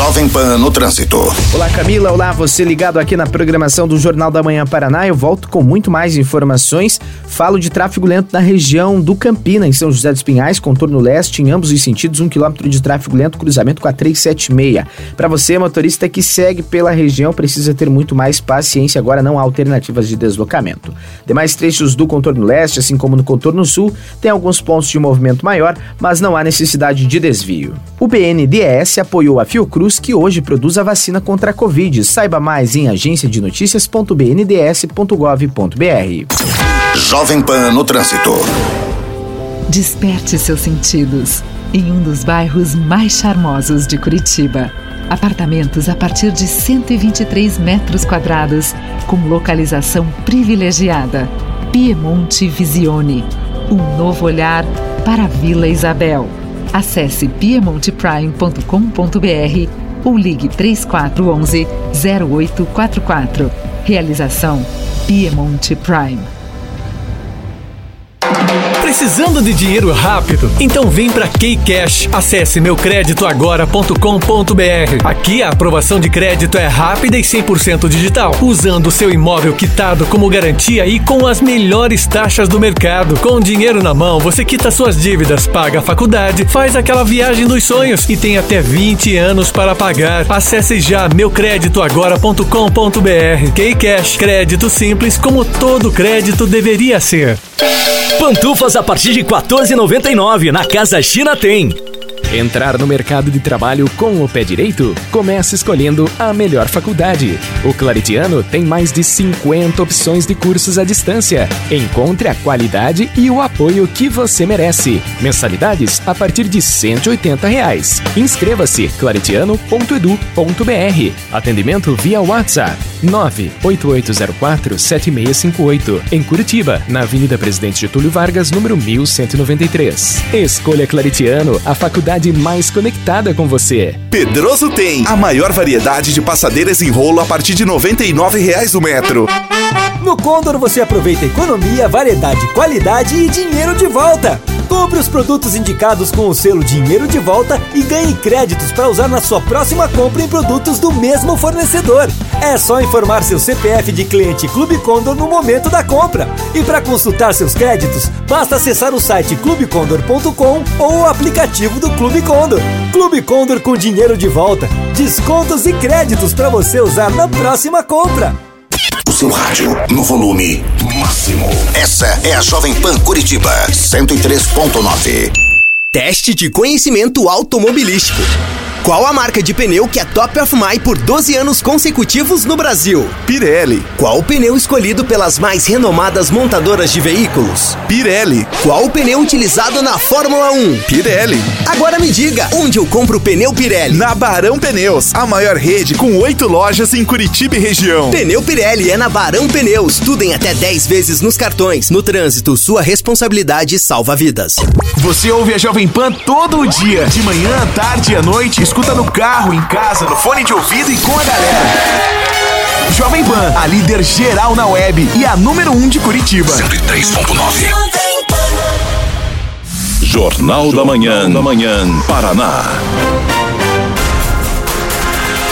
Jovem Pan no Trânsito. Olá Camila, olá você ligado aqui na programação do Jornal da Manhã Paraná. Eu volto com muito mais informações. Falo de tráfego lento na região do Campina, em São José dos Pinhais, contorno leste, em ambos os sentidos, um quilômetro de tráfego lento, cruzamento com a 376. Para você, motorista que segue pela região, precisa ter muito mais paciência. Agora não há alternativas de deslocamento. Demais trechos do contorno leste, assim como no contorno sul, tem alguns pontos de movimento maior, mas não há necessidade de desvio. O BNDES apoiou a Fiocruz que hoje produz a vacina contra a Covid. Saiba mais em agenciadenoticias.bnds.gov.br. Jovem Pan no Trânsito. Desperte seus sentidos em um dos bairros mais charmosos de Curitiba. Apartamentos a partir de 123 metros quadrados, com localização privilegiada. Piemonte Visione. Um novo olhar para a Vila Isabel. Acesse piemonteprime.com.br ou ligue 3411 0844. Realização Piemonte Prime. Precisando de dinheiro rápido? Então vem para Keycash. Acesse meucreditoagora.com.br. Aqui a aprovação de crédito é rápida e 100% digital, usando seu imóvel quitado como garantia e com as melhores taxas do mercado. Com dinheiro na mão, você quita suas dívidas, paga a faculdade, faz aquela viagem dos sonhos e tem até 20 anos para pagar. Acesse já meucreditoagora.com.br. Keycash, crédito simples como todo crédito deveria ser. Pantufas a partir de R$ 14,99 na Casa China tem. Entrar no mercado de trabalho com o pé direito? Comece escolhendo a melhor faculdade. O Claritiano tem mais de 50 opções de cursos à distância. Encontre a qualidade e o apoio que você merece. Mensalidades a partir de 180 reais. Inscreva-se claritiano.edu.br. Atendimento via WhatsApp 988047658. Em Curitiba, na Avenida Presidente Getúlio Vargas, número 1193. Escolha Claritiano, a faculdade mais conectada com você. Pedroso tem a maior variedade de passadeiras em rolo a partir de R$ 99,00 o metro. No Condor você aproveita economia, variedade, qualidade e dinheiro de volta. Compre os produtos indicados com o selo Dinheiro de Volta e ganhe créditos para usar na sua próxima compra em produtos do mesmo fornecedor. É só informar seu CPF de cliente Clube Condor no momento da compra. E para consultar seus créditos, basta acessar o site clubecondor.com ou o aplicativo do Clube Condor. Clube Condor com dinheiro de volta, descontos e créditos para você usar na próxima compra. Seu rádio no volume máximo. Essa é a Jovem Pan Curitiba 103.9. Teste de conhecimento automobilístico. Qual a marca de pneu que é top of mind por 12 anos consecutivos no Brasil? Pirelli. Qual o pneu escolhido pelas mais renomadas montadoras de veículos? Pirelli. Qual o pneu utilizado na Fórmula 1? Pirelli. Agora me diga, onde eu compro o pneu Pirelli? Na Barão Pneus, a maior rede com oito lojas em Curitiba e região. Pneu Pirelli é na Barão Pneus, tudo em até 10 vezes nos cartões. No trânsito, sua responsabilidade salva vidas. Você ouve a Jovem Pan todo o dia, de manhã, tarde e à noite, escuta no carro, em casa, no fone de ouvido e com a galera. Jovem Pan, a líder geral na web e a número 1 um de Curitiba. 103.9. Jornal da Manhã, da Manhã, Paraná.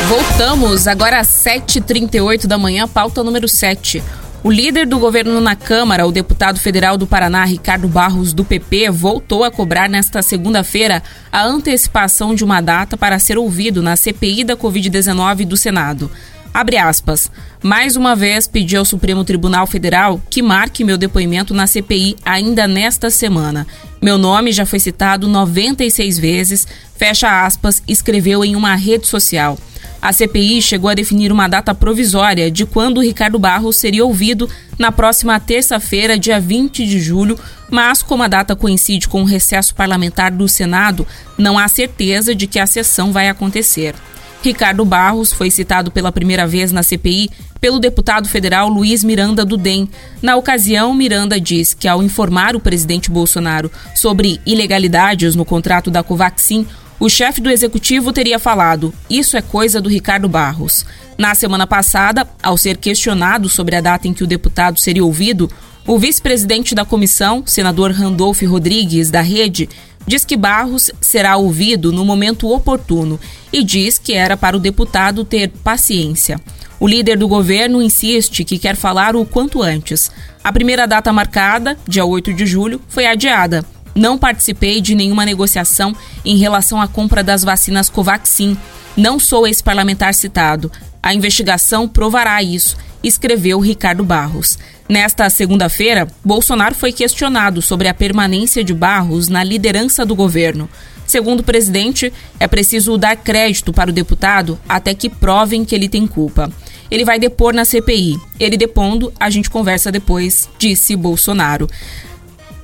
Voltamos agora às 7h38 da manhã, pauta número 7. O líder do governo na Câmara, o deputado federal do Paraná, Ricardo Barros, do PP, voltou a cobrar nesta segunda-feira a antecipação de uma data para ser ouvido na CPI da Covid-19 do Senado. Abre aspas. Mais uma vez pedi ao Supremo Tribunal Federal que marque meu depoimento na CPI ainda nesta semana. Meu nome já foi citado 96 vezes, fecha aspas, escreveu em uma rede social. A CPI chegou a definir uma data provisória de quando Ricardo Barros seria ouvido na próxima terça-feira, dia 20 de julho, mas como a data coincide com o recesso parlamentar do Senado, não há certeza de que a sessão vai acontecer. Ricardo Barros foi citado pela primeira vez na CPI pelo deputado federal Luiz Miranda do DEM. Na ocasião, Miranda diz que ao informar o presidente Bolsonaro sobre ilegalidades no contrato da Covaxin, o chefe do executivo teria falado: Isso é coisa do Ricardo Barros. Na semana passada, ao ser questionado sobre a data em que o deputado seria ouvido, o vice-presidente da comissão, senador Randolph Rodrigues, da Rede, diz que Barros será ouvido no momento oportuno e diz que era para o deputado ter paciência. O líder do governo insiste que quer falar o quanto antes. A primeira data marcada, dia 8 de julho, foi adiada. Não participei de nenhuma negociação em relação à compra das vacinas Covaxin. Não sou esse parlamentar citado. A investigação provará isso, escreveu Ricardo Barros. Nesta segunda-feira, Bolsonaro foi questionado sobre a permanência de Barros na liderança do governo. Segundo o presidente, é preciso dar crédito para o deputado até que provem que ele tem culpa. Ele vai depor na CPI. Ele depondo, a gente conversa depois, disse Bolsonaro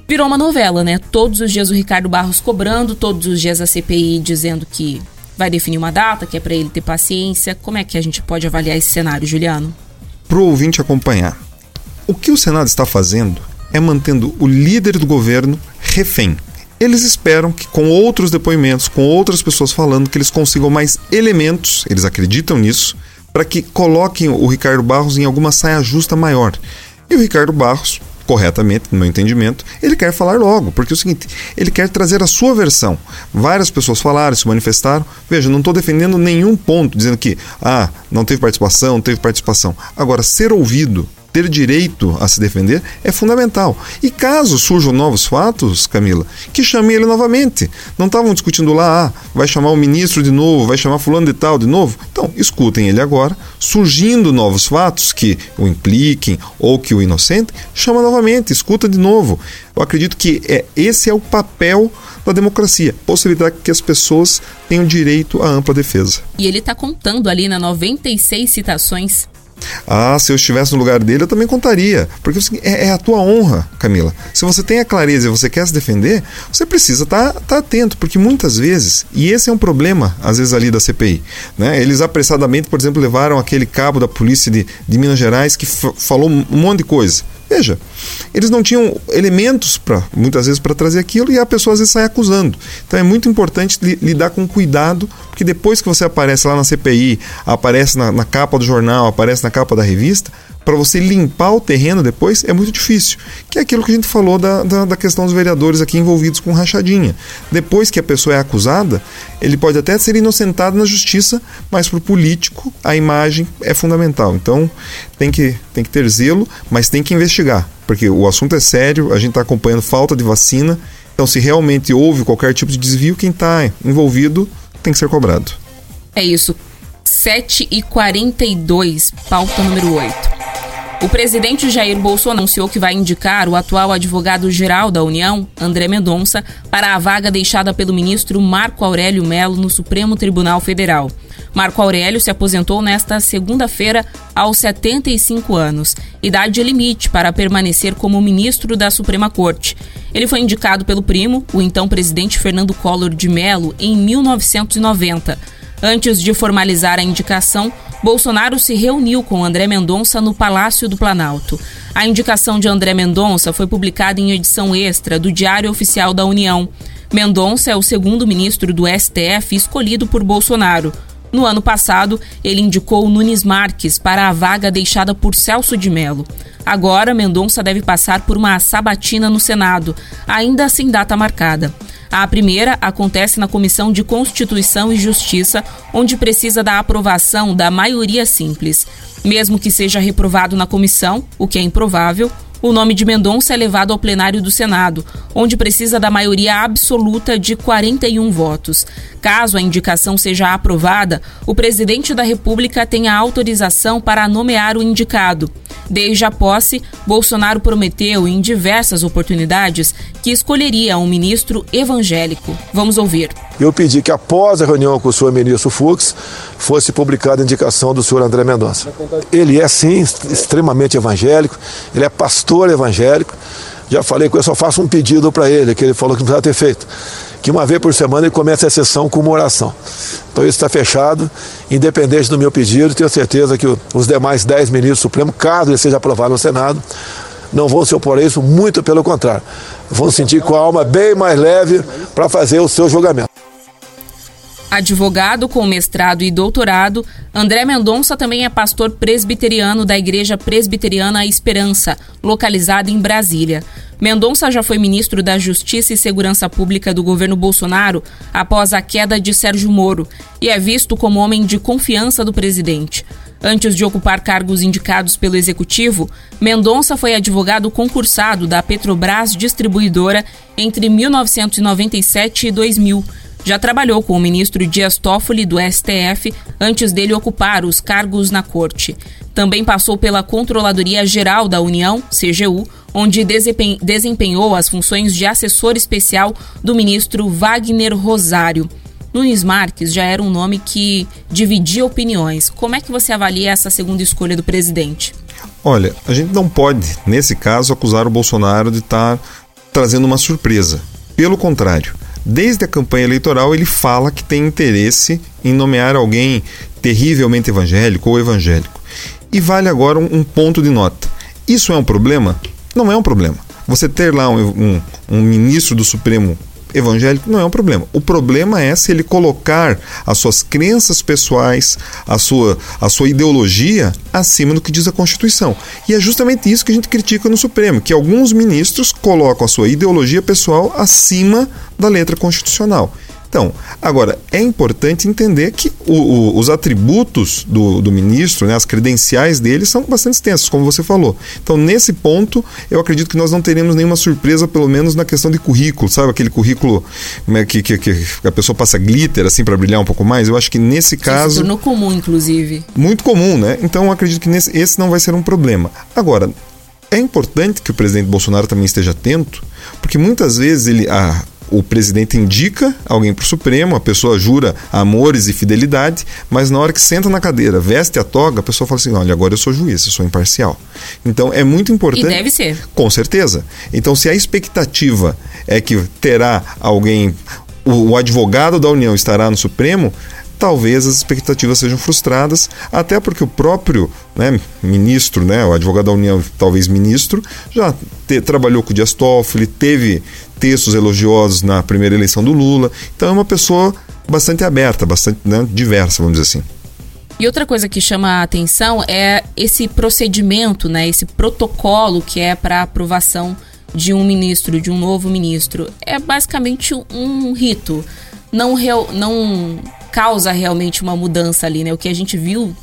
virou uma novela, né? Todos os dias o Ricardo Barros cobrando, todos os dias a CPI dizendo que vai definir uma data, que é para ele ter paciência. Como é que a gente pode avaliar esse cenário, Juliano? Para o ouvinte acompanhar, o que o Senado está fazendo é mantendo o líder do governo refém. Eles esperam que, com outros depoimentos, com outras pessoas falando, que eles consigam mais elementos, eles acreditam nisso, para que coloquem o Ricardo Barros em alguma saia justa maior. E o Ricardo Barros corretamente, no meu entendimento, ele quer falar logo, porque é o seguinte, ele quer trazer a sua versão. Várias pessoas falaram, se manifestaram. Veja, não estou defendendo nenhum ponto, dizendo que, ah, não teve participação, teve participação. Agora, ser ouvido ter direito a se defender é fundamental. E caso surjam novos fatos, Camila, que chame ele novamente. Não estavam discutindo lá, ah, vai chamar o ministro de novo, vai chamar fulano de tal de novo. Então, escutem ele agora. Surgindo novos fatos que o impliquem ou que o inocente, chama novamente, escuta de novo. Eu acredito que é, esse é o papel da democracia, possibilitar que as pessoas tenham direito à ampla defesa. E ele está contando ali na 96 citações ah, se eu estivesse no lugar dele, eu também contaria. Porque é, é a tua honra, Camila. Se você tem a clareza e você quer se defender, você precisa estar tá, tá atento, porque muitas vezes, e esse é um problema, às vezes, ali da CPI, né? Eles apressadamente, por exemplo, levaram aquele cabo da polícia de, de Minas Gerais que falou um monte de coisa. Veja, eles não tinham elementos para muitas vezes para trazer aquilo e a pessoa às vezes sai acusando. Então é muito importante li, lidar com cuidado, porque depois que você aparece lá na CPI, aparece na, na capa do jornal, aparece na capa da revista, para você limpar o terreno depois é muito difícil. Que é aquilo que a gente falou da, da, da, questão dos vereadores aqui envolvidos com rachadinha. Depois que a pessoa é acusada, ele pode até ser inocentado na justiça, mas para o político a imagem é fundamental. Então tem que, tem que ter zelo, mas tem que investigar, porque o assunto é sério, a gente está acompanhando falta de vacina. Então, se realmente houve qualquer tipo de desvio, quem está envolvido tem que ser cobrado. É isso. 7 e 42, pauta número 8. O presidente Jair Bolsonaro anunciou que vai indicar o atual advogado-geral da União, André Mendonça, para a vaga deixada pelo ministro Marco Aurélio Melo no Supremo Tribunal Federal. Marco Aurélio se aposentou nesta segunda-feira aos 75 anos, idade limite para permanecer como ministro da Suprema Corte. Ele foi indicado pelo primo, o então presidente Fernando Collor de Mello, em 1990. Antes de formalizar a indicação, Bolsonaro se reuniu com André Mendonça no Palácio do Planalto. A indicação de André Mendonça foi publicada em edição extra do Diário Oficial da União. Mendonça é o segundo ministro do STF escolhido por Bolsonaro. No ano passado, ele indicou Nunes Marques para a vaga deixada por Celso de Mello. Agora, Mendonça deve passar por uma sabatina no Senado, ainda sem data marcada. A primeira acontece na Comissão de Constituição e Justiça, onde precisa da aprovação da maioria simples. Mesmo que seja reprovado na comissão, o que é improvável, o nome de Mendonça é levado ao plenário do Senado, onde precisa da maioria absoluta de 41 votos. Caso a indicação seja aprovada, o presidente da República tem a autorização para nomear o indicado. Desde a posse, Bolsonaro prometeu em diversas oportunidades que escolheria um ministro evangélico. Vamos ouvir. Eu pedi que após a reunião com o senhor ministro Fux fosse publicada a indicação do senhor André Mendonça. Ele é sim extremamente evangélico, ele é pastor evangélico. Já falei que eu só faço um pedido para ele, que ele falou que não precisava ter feito que uma vez por semana ele comece a sessão com uma oração. Então isso está fechado, independente do meu pedido, tenho certeza que os demais dez ministros do Supremo, caso ele seja aprovado no Senado, não vão se opor a isso, muito pelo contrário. Vão sentir com a alma bem mais leve para fazer o seu julgamento. Advogado com mestrado e doutorado, André Mendonça também é pastor presbiteriano da Igreja Presbiteriana Esperança, localizada em Brasília. Mendonça já foi ministro da Justiça e Segurança Pública do governo Bolsonaro após a queda de Sérgio Moro e é visto como homem de confiança do presidente. Antes de ocupar cargos indicados pelo executivo, Mendonça foi advogado concursado da Petrobras Distribuidora entre 1997 e 2000 já trabalhou com o ministro Dias Toffoli do STF antes dele ocupar os cargos na corte. Também passou pela Controladoria Geral da União, CGU, onde desempenhou as funções de assessor especial do ministro Wagner Rosário. Nunes Marques já era um nome que dividia opiniões. Como é que você avalia essa segunda escolha do presidente? Olha, a gente não pode, nesse caso, acusar o Bolsonaro de estar trazendo uma surpresa. Pelo contrário, Desde a campanha eleitoral, ele fala que tem interesse em nomear alguém terrivelmente evangélico ou evangélico. E vale agora um, um ponto de nota. Isso é um problema? Não é um problema. Você ter lá um, um, um ministro do Supremo evangélico, não é um problema. O problema é se ele colocar as suas crenças pessoais, a sua, a sua ideologia acima do que diz a Constituição. E é justamente isso que a gente critica no Supremo, que alguns ministros colocam a sua ideologia pessoal acima da letra constitucional. Então, agora, é importante entender que o, o, os atributos do, do ministro, né, as credenciais dele, são bastante extensos, como você falou. Então, nesse ponto, eu acredito que nós não teremos nenhuma surpresa, pelo menos na questão de currículo, sabe? Aquele currículo né, que, que, que a pessoa passa glitter, assim, para brilhar um pouco mais. Eu acho que nesse caso. Se tornou comum, inclusive. Muito comum, né? Então, eu acredito que nesse, esse não vai ser um problema. Agora, é importante que o presidente Bolsonaro também esteja atento, porque muitas vezes ele, a, o presidente indica alguém para o Supremo, a pessoa jura amores e fidelidade, mas na hora que senta na cadeira, veste a toga, a pessoa fala assim: olha, agora eu sou juiz, eu sou imparcial. Então é muito importante. E deve ser. Com certeza. Então, se a expectativa é que terá alguém, o, o advogado da União estará no Supremo, talvez as expectativas sejam frustradas, até porque o próprio né, ministro, né, o advogado da União, talvez ministro, já te, trabalhou com o Dias Toffoli, teve textos elogiosos na primeira eleição do Lula, então é uma pessoa bastante aberta, bastante né, diversa, vamos dizer assim. E outra coisa que chama a atenção é esse procedimento, né, esse protocolo que é para aprovação de um ministro, de um novo ministro. É basicamente um rito. Não, real, não causa realmente uma mudança ali, né? O que a gente viu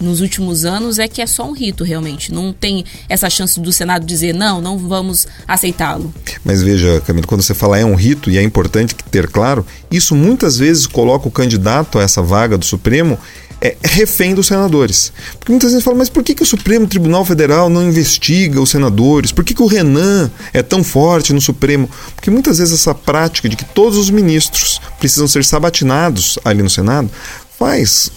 nos últimos anos é que é só um rito realmente. Não tem essa chance do Senado dizer não, não vamos aceitá-lo. Mas veja, Camilo, quando você fala é um rito e é importante ter claro, isso muitas vezes coloca o candidato a essa vaga do Supremo é refém dos senadores. Porque muitas vezes falam, mas por que, que o Supremo Tribunal Federal não investiga os senadores? Por que, que o Renan é tão forte no Supremo? Porque muitas vezes essa prática de que todos os ministros precisam ser sabatinados ali no Senado faz,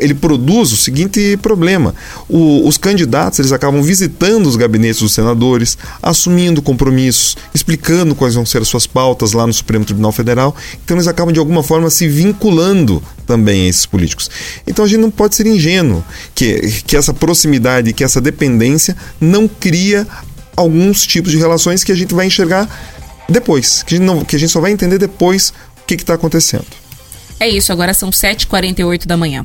ele produz o seguinte problema: o, os candidatos eles acabam visitando os gabinetes dos senadores, assumindo compromissos, explicando quais vão ser as suas pautas lá no Supremo Tribunal Federal. Então eles acabam de alguma forma se vinculando também a esses políticos. Então a gente não pode ser ingênuo que, que essa proximidade, que essa dependência não cria alguns tipos de relações que a gente vai enxergar depois, que a gente, não, que a gente só vai entender depois o que está acontecendo. É isso, agora são 7h48 da manhã.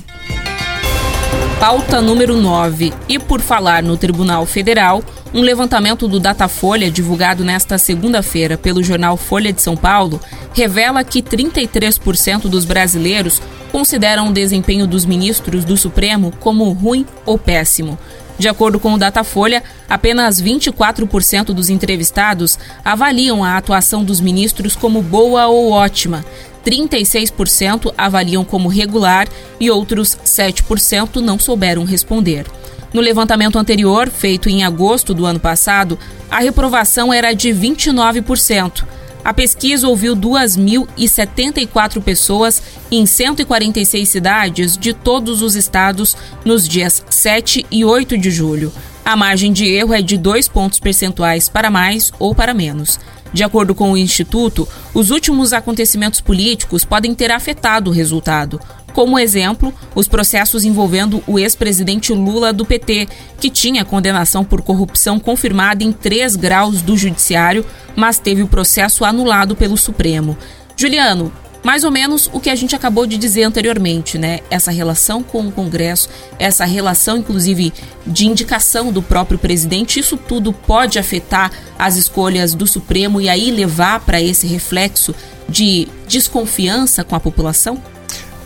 Pauta número 9. E por falar no Tribunal Federal, um levantamento do Datafolha, divulgado nesta segunda-feira pelo jornal Folha de São Paulo, revela que 33% dos brasileiros consideram o desempenho dos ministros do Supremo como ruim ou péssimo. De acordo com o Datafolha, apenas 24% dos entrevistados avaliam a atuação dos ministros como boa ou ótima, 36% avaliam como regular e outros 7% não souberam responder. No levantamento anterior, feito em agosto do ano passado, a reprovação era de 29%. A pesquisa ouviu 2.074 pessoas em 146 cidades de todos os estados nos dias 7 e 8 de julho. A margem de erro é de dois pontos percentuais para mais ou para menos. De acordo com o Instituto, os últimos acontecimentos políticos podem ter afetado o resultado. Como exemplo, os processos envolvendo o ex-presidente Lula do PT, que tinha condenação por corrupção confirmada em três graus do Judiciário, mas teve o processo anulado pelo Supremo. Juliano, mais ou menos o que a gente acabou de dizer anteriormente, né? Essa relação com o Congresso, essa relação, inclusive, de indicação do próprio presidente, isso tudo pode afetar as escolhas do Supremo e aí levar para esse reflexo de desconfiança com a população?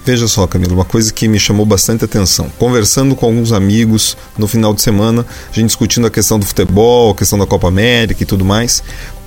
Veja só, Camila, uma coisa que me chamou bastante atenção. Conversando com alguns amigos no final de semana, a gente discutindo a questão do futebol, a questão da Copa América e tudo mais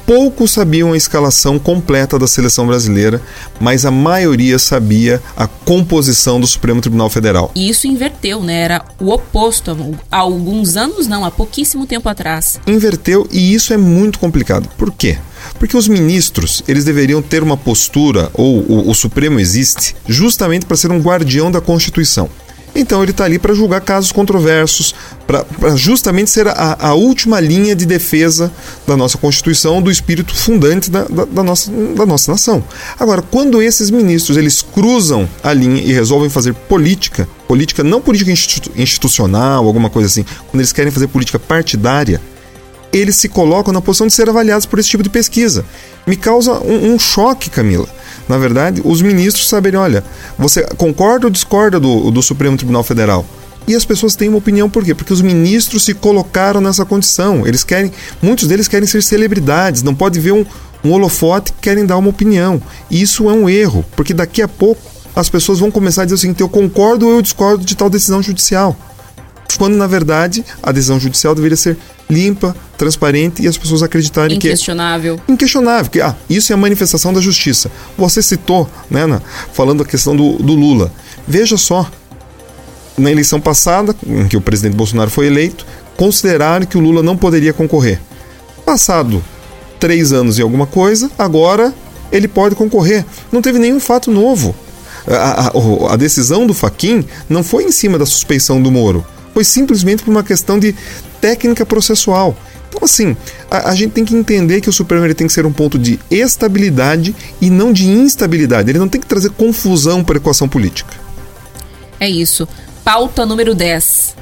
poucos sabiam a escalação completa da seleção brasileira, mas a maioria sabia a composição do Supremo Tribunal Federal. E isso inverteu, né? Era o oposto há alguns anos, não, há pouquíssimo tempo atrás. Inverteu e isso é muito complicado. Por quê? Porque os ministros, eles deveriam ter uma postura, ou o, o Supremo existe, justamente para ser um guardião da Constituição. Então ele está ali para julgar casos controversos, para justamente ser a, a, última linha de defesa da nossa Constituição, do espírito fundante da, da, da, nossa, da nossa nação. Agora, quando esses ministros eles cruzam a linha e resolvem fazer política, política não política institu institucional, alguma coisa assim, quando eles querem fazer política partidária, eles se colocam na posição de ser avaliados por esse tipo de pesquisa. Me causa um, um choque, Camila. Na verdade, os ministros saberem, olha, você concorda ou discorda do, do Supremo Tribunal Federal? E as pessoas têm uma opinião por quê? Porque os ministros se colocaram nessa condição. Eles querem, muitos deles querem ser celebridades, não pode ver um, um holofote que querem dar uma opinião. E isso é um erro, porque daqui a pouco as pessoas vão começar a dizer o seguinte: eu concordo ou eu discordo de tal decisão judicial. Quando na verdade a decisão judicial deveria ser limpa, transparente e as pessoas acreditarem Inquestionável. que. Inquestionável. Que, ah, isso é a manifestação da justiça. Você citou, né, na, falando a questão do, do Lula. Veja só, na eleição passada, em que o presidente Bolsonaro foi eleito, consideraram que o Lula não poderia concorrer. Passado três anos e alguma coisa, agora ele pode concorrer. Não teve nenhum fato novo. A, a, a decisão do Faquin não foi em cima da suspeição do Moro, foi simplesmente por uma questão de técnica processual. Então, assim, a, a, gente tem que entender que o Supremo ele tem que ser um ponto de estabilidade e não de instabilidade. Ele não tem que trazer confusão para a equação política. É isso. Pauta número 10.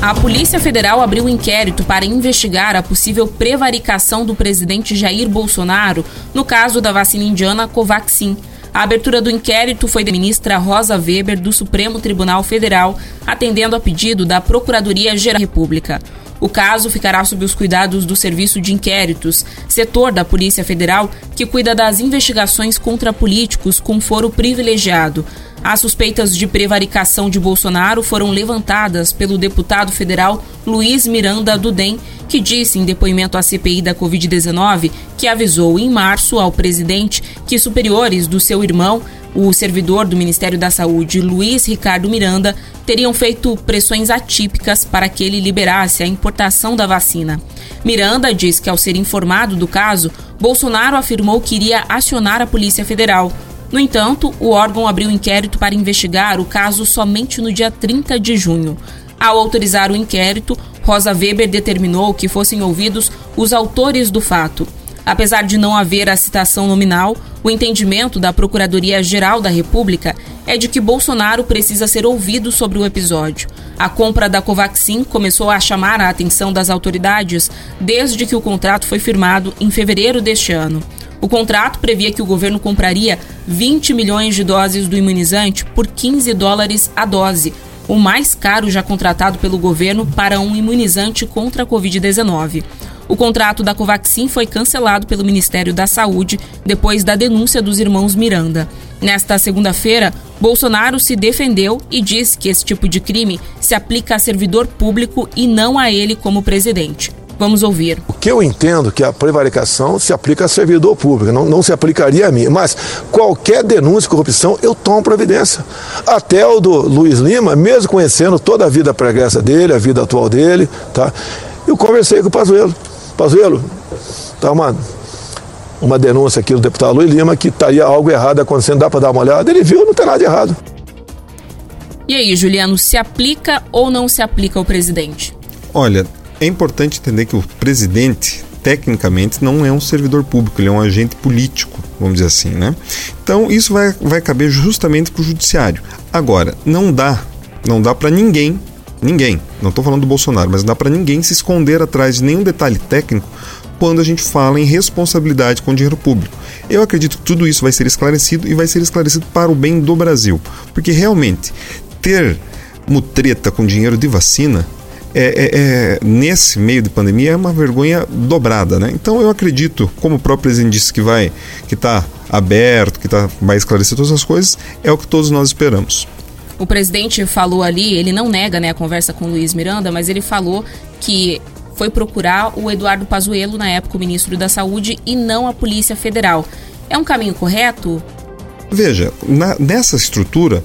A Polícia Federal abriu um inquérito para investigar a possível prevaricação do presidente Jair Bolsonaro no caso da vacina indiana Covaxin. A abertura do inquérito foi da ministra Rosa Weber, do Supremo Tribunal Federal, atendendo a pedido da Procuradoria-Geral da República. O caso ficará sob os cuidados do Serviço de Inquéritos, setor da Polícia Federal que cuida das investigações contra políticos com foro privilegiado. As suspeitas de prevaricação de Bolsonaro foram levantadas pelo deputado federal Luiz Miranda do DEM, que disse em depoimento à CPI da Covid-19 que avisou em março ao presidente que superiores do seu irmão, o servidor do Ministério da Saúde, Luiz Ricardo Miranda, teriam feito pressões atípicas para que ele liberasse a importação da vacina. Miranda diz que, ao ser informado do caso, Bolsonaro afirmou que iria acionar a Polícia Federal. No entanto, o órgão abriu inquérito para investigar o caso somente no dia 30 de junho. Ao autorizar o inquérito, Rosa Weber determinou que fossem ouvidos os autores do fato. Apesar de não haver a citação nominal, o entendimento da Procuradoria-Geral da República é de que Bolsonaro precisa ser ouvido sobre o episódio. A compra da Covaxin começou a chamar a atenção das autoridades desde que o contrato foi firmado em fevereiro deste ano. O contrato previa que o governo compraria 20 milhões de doses do imunizante por 15 dólares a dose, o mais caro já contratado pelo governo para um imunizante contra a Covid-19. O contrato da Covaxin foi cancelado pelo Ministério da Saúde depois da denúncia dos irmãos Miranda. Nesta segunda-feira, Bolsonaro se defendeu e disse que esse tipo de crime se aplica a servidor público e não a ele como presidente. Vamos ouvir. O que eu entendo que a prevaricação se aplica a servidor público, não, não se aplicaria a mim. Mas qualquer denúncia de corrupção, eu tomo providência. Até o do Luiz Lima, mesmo conhecendo toda a vida pregressa dele, a vida atual dele, tá? Eu conversei com o Pazuello. Pazuello, tá uma, uma denúncia aqui do deputado Luiz Lima que estaria algo errado acontecendo, dá para dar uma olhada? Ele viu, não tem nada de errado. E aí, Juliano, se aplica ou não se aplica ao presidente? Olha, é importante entender que o presidente, tecnicamente, não é um servidor público, ele é um agente político, vamos dizer assim, né? Então, isso vai, vai caber justamente para o judiciário. Agora, não dá, não dá para ninguém, ninguém, não estou falando do Bolsonaro, mas não dá para ninguém se esconder atrás de nenhum detalhe técnico quando a gente fala em responsabilidade com o dinheiro público. Eu acredito que tudo isso vai ser esclarecido e vai ser esclarecido para o bem do Brasil, porque realmente ter mutreta com dinheiro de vacina é, é, é, nesse meio de pandemia é uma vergonha dobrada, né? Então eu acredito, como o próprio presidente disse que vai, que está aberto, que tá, vai esclarecer todas as coisas, é o que todos nós esperamos. O presidente falou ali, ele não nega né, a conversa com o Luiz Miranda, mas ele falou que foi procurar o Eduardo Pazuello, na época o ministro da Saúde, e não a Polícia Federal. É um caminho correto? Veja, na, nessa estrutura,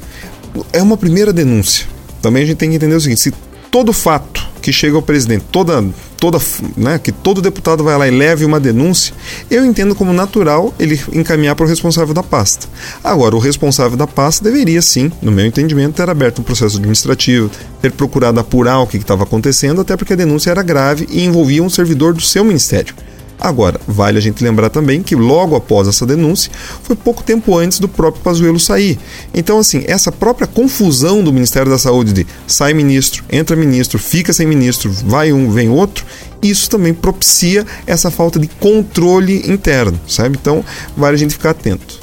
é uma primeira denúncia. Também a gente tem que entender o seguinte: se todo fato que chega ao presidente, toda, toda, né, que todo deputado vai lá e leve uma denúncia, eu entendo como natural ele encaminhar para o responsável da pasta. Agora, o responsável da pasta deveria sim, no meu entendimento, ter aberto um processo administrativo, ter procurado apurar o que estava acontecendo, até porque a denúncia era grave e envolvia um servidor do seu ministério. Agora, vale a gente lembrar também que logo após essa denúncia, foi pouco tempo antes do próprio Pazuello sair. Então, assim, essa própria confusão do Ministério da Saúde de sai ministro, entra ministro, fica sem ministro, vai um, vem outro, isso também propicia essa falta de controle interno, sabe? Então, vale a gente ficar atento.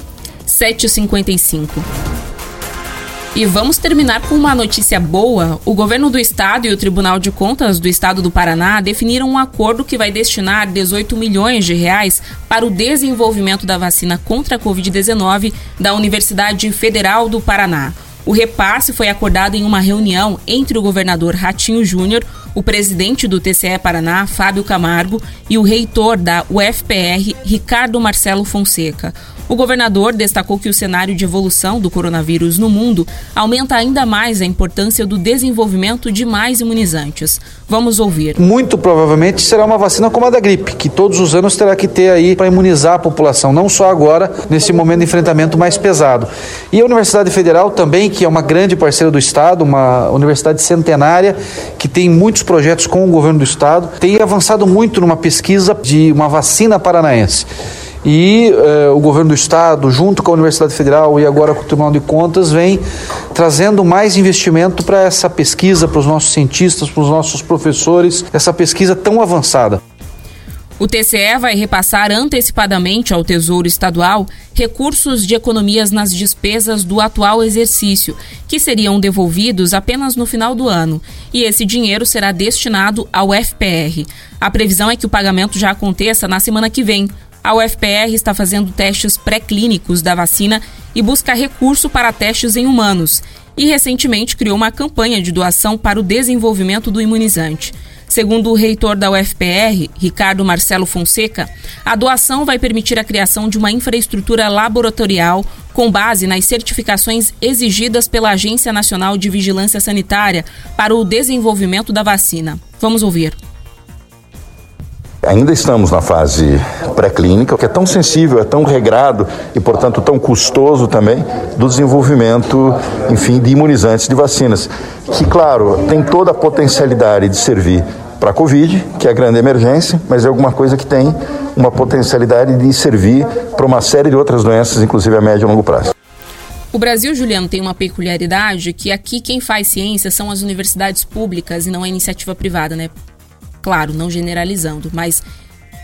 7h55. E vamos terminar com uma notícia boa. O governo do estado e o Tribunal de Contas do estado do Paraná definiram um acordo que vai destinar 18 milhões de reais para o desenvolvimento da vacina contra a Covid-19 da Universidade Federal do Paraná. O repasse foi acordado em uma reunião entre o governador Ratinho Júnior, o presidente do TCE Paraná, Fábio Camargo, e o reitor da UFPR, Ricardo Marcelo Fonseca. O governador destacou que o cenário de evolução do coronavírus no mundo aumenta ainda mais a importância do desenvolvimento de mais imunizantes. Vamos ouvir. Muito provavelmente será uma vacina como a da gripe, que todos os anos terá que ter aí para imunizar a população, não só agora, nesse momento de enfrentamento mais pesado. E a Universidade Federal também, que é uma grande parceira do Estado, uma universidade centenária, que tem muitos projetos com o governo do Estado, tem avançado muito numa pesquisa de uma vacina paranaense e eh, o governo do estado, junto com a Universidade Federal e agora com o Tribunal de Contas, vem trazendo mais investimento para essa pesquisa, para os nossos cientistas, para os nossos professores, essa pesquisa tão avançada. O TCE vai repassar antecipadamente ao Tesouro Estadual recursos de economias nas despesas do atual exercício, que seriam devolvidos apenas no final do ano, e esse dinheiro será destinado ao FPR. A previsão é que o pagamento já aconteça na semana que vem, a UFPR está fazendo testes pré-clínicos da vacina e busca recurso para testes em humanos. E recentemente criou uma campanha de doação para o desenvolvimento do imunizante. Segundo o reitor da UFPR, Ricardo Marcelo Fonseca, a doação vai permitir a criação de uma infraestrutura laboratorial com base nas certificações exigidas pela Agência Nacional de Vigilância Sanitária para o desenvolvimento da vacina. Vamos ouvir. Ainda estamos na fase pré-clínica, que é tão sensível, é tão regrado e, portanto, tão custoso também do desenvolvimento, enfim, de imunizantes de vacinas, que, claro, tem toda a potencialidade de servir para a Covid, que é a grande emergência, mas é alguma coisa que tem uma potencialidade de servir para uma série de outras doenças, inclusive a médio e longo prazo. O Brasil, Juliano, tem uma peculiaridade que aqui quem faz ciência são as universidades públicas e não a iniciativa privada, né? Claro, não generalizando, mas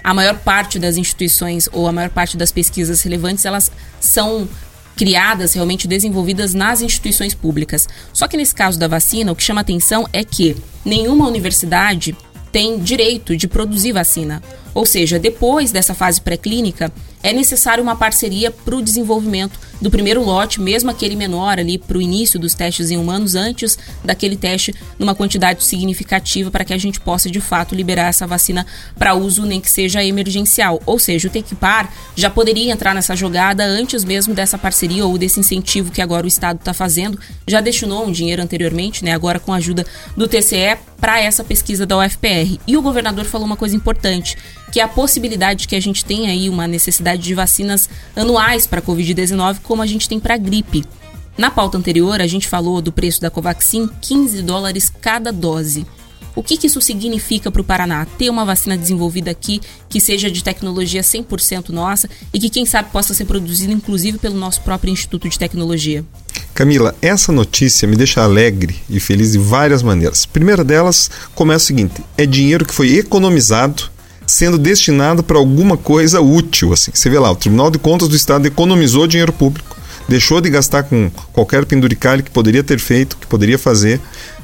a maior parte das instituições ou a maior parte das pesquisas relevantes, elas são criadas, realmente desenvolvidas nas instituições públicas. Só que nesse caso da vacina, o que chama atenção é que nenhuma universidade tem direito de produzir vacina. Ou seja, depois dessa fase pré-clínica, é necessário uma parceria para o desenvolvimento do primeiro lote, mesmo aquele menor ali para o início dos testes em humanos, antes daquele teste numa quantidade significativa para que a gente possa de fato liberar essa vacina para uso, nem que seja emergencial. Ou seja, o Tequipar já poderia entrar nessa jogada antes mesmo dessa parceria ou desse incentivo que agora o Estado está fazendo. Já destinou um dinheiro anteriormente, né? Agora com a ajuda do TCE para essa pesquisa da UFPR. E o governador falou uma coisa importante, que é a possibilidade de que a gente tenha aí uma necessidade de vacinas anuais para a Covid-19 como a gente tem para a gripe. Na pauta anterior, a gente falou do preço da Covaxin, 15 dólares cada dose. O que, que isso significa para o Paraná? Ter uma vacina desenvolvida aqui que seja de tecnologia 100% nossa e que, quem sabe, possa ser produzida inclusive pelo nosso próprio Instituto de Tecnologia. Camila, essa notícia me deixa alegre e feliz de várias maneiras. Primeira delas começa o seguinte: é dinheiro que foi economizado sendo destinado para alguma coisa útil. Assim. Você vê lá, o Tribunal de Contas do Estado economizou dinheiro público, deixou de gastar com qualquer penduricalho que poderia ter feito, que poderia fazer,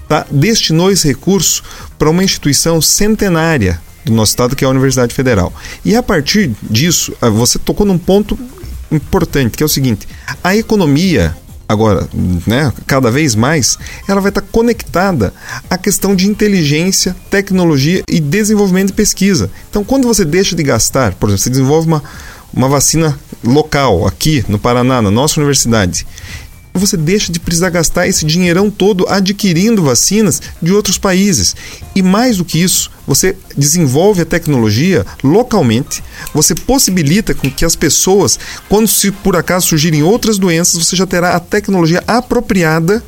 tá? destinou esse recurso para uma instituição centenária do nosso estado, que é a Universidade Federal. E a partir disso, ah, você tocou num ponto importante, que é o seguinte: a economia agora, né, cada vez mais, ela vai estar conectada à questão de inteligência, tecnologia e desenvolvimento de pesquisa. Então, quando você deixa de gastar, por exemplo, você desenvolve uma, uma vacina local, aqui no Paraná, na nossa universidade, você deixa de precisar gastar esse dinheirão todo adquirindo vacinas de outros países. E mais do que isso, você desenvolve a tecnologia localmente, você possibilita com que as pessoas, quando se por acaso surgirem outras doenças, você já terá a tecnologia apropriada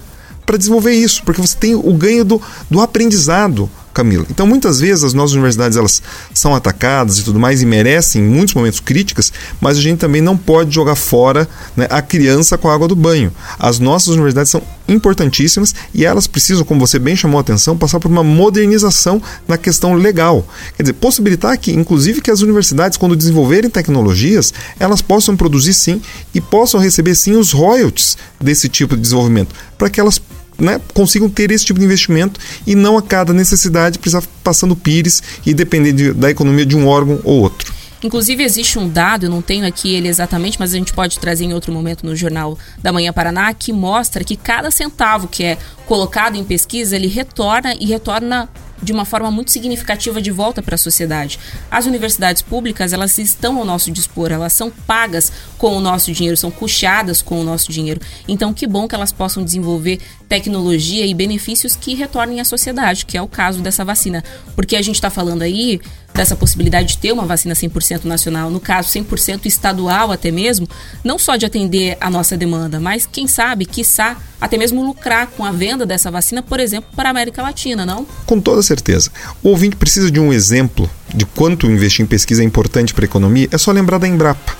para desenvolver isso, porque você tem o ganho do, do aprendizado Camila. Então, muitas vezes as nossas universidades elas são atacadas e tudo mais e merecem em muitos momentos críticas, mas a gente também não pode jogar fora né, a criança com a água do banho. As nossas universidades são importantíssimas e elas precisam, como você bem chamou a atenção, passar por uma modernização na questão legal. Quer dizer, possibilitar que, inclusive, que as universidades, quando desenvolverem tecnologias, elas possam produzir sim e possam receber sim os royalties desse tipo de desenvolvimento, para que elas né, consigam ter esse tipo de investimento e não a cada necessidade precisar passando pires e depender de, da economia de um órgão ou outro. Inclusive, existe um dado, eu não tenho aqui ele exatamente, mas a gente pode trazer em outro momento no Jornal da Manhã Paraná, que mostra que cada centavo que é colocado em pesquisa, ele retorna e retorna de uma forma muito significativa de volta para a sociedade. As universidades públicas, elas estão ao nosso dispor, elas são pagas com o nosso dinheiro, são custeadas com o nosso dinheiro. Então, que bom que elas possam desenvolver tecnologia e benefícios que retornem à sociedade, que é o caso dessa vacina. Porque a gente está falando aí dessa possibilidade de ter uma vacina 100% nacional, no caso 100% estadual até mesmo, não só de atender a nossa demanda, mas quem sabe, quiçá, até mesmo lucrar com a venda dessa vacina, por exemplo, para a América Latina, não? Com toda certeza. O ouvinte precisa de um exemplo de quanto investir em pesquisa é importante para a economia, é só lembrar da Embrapa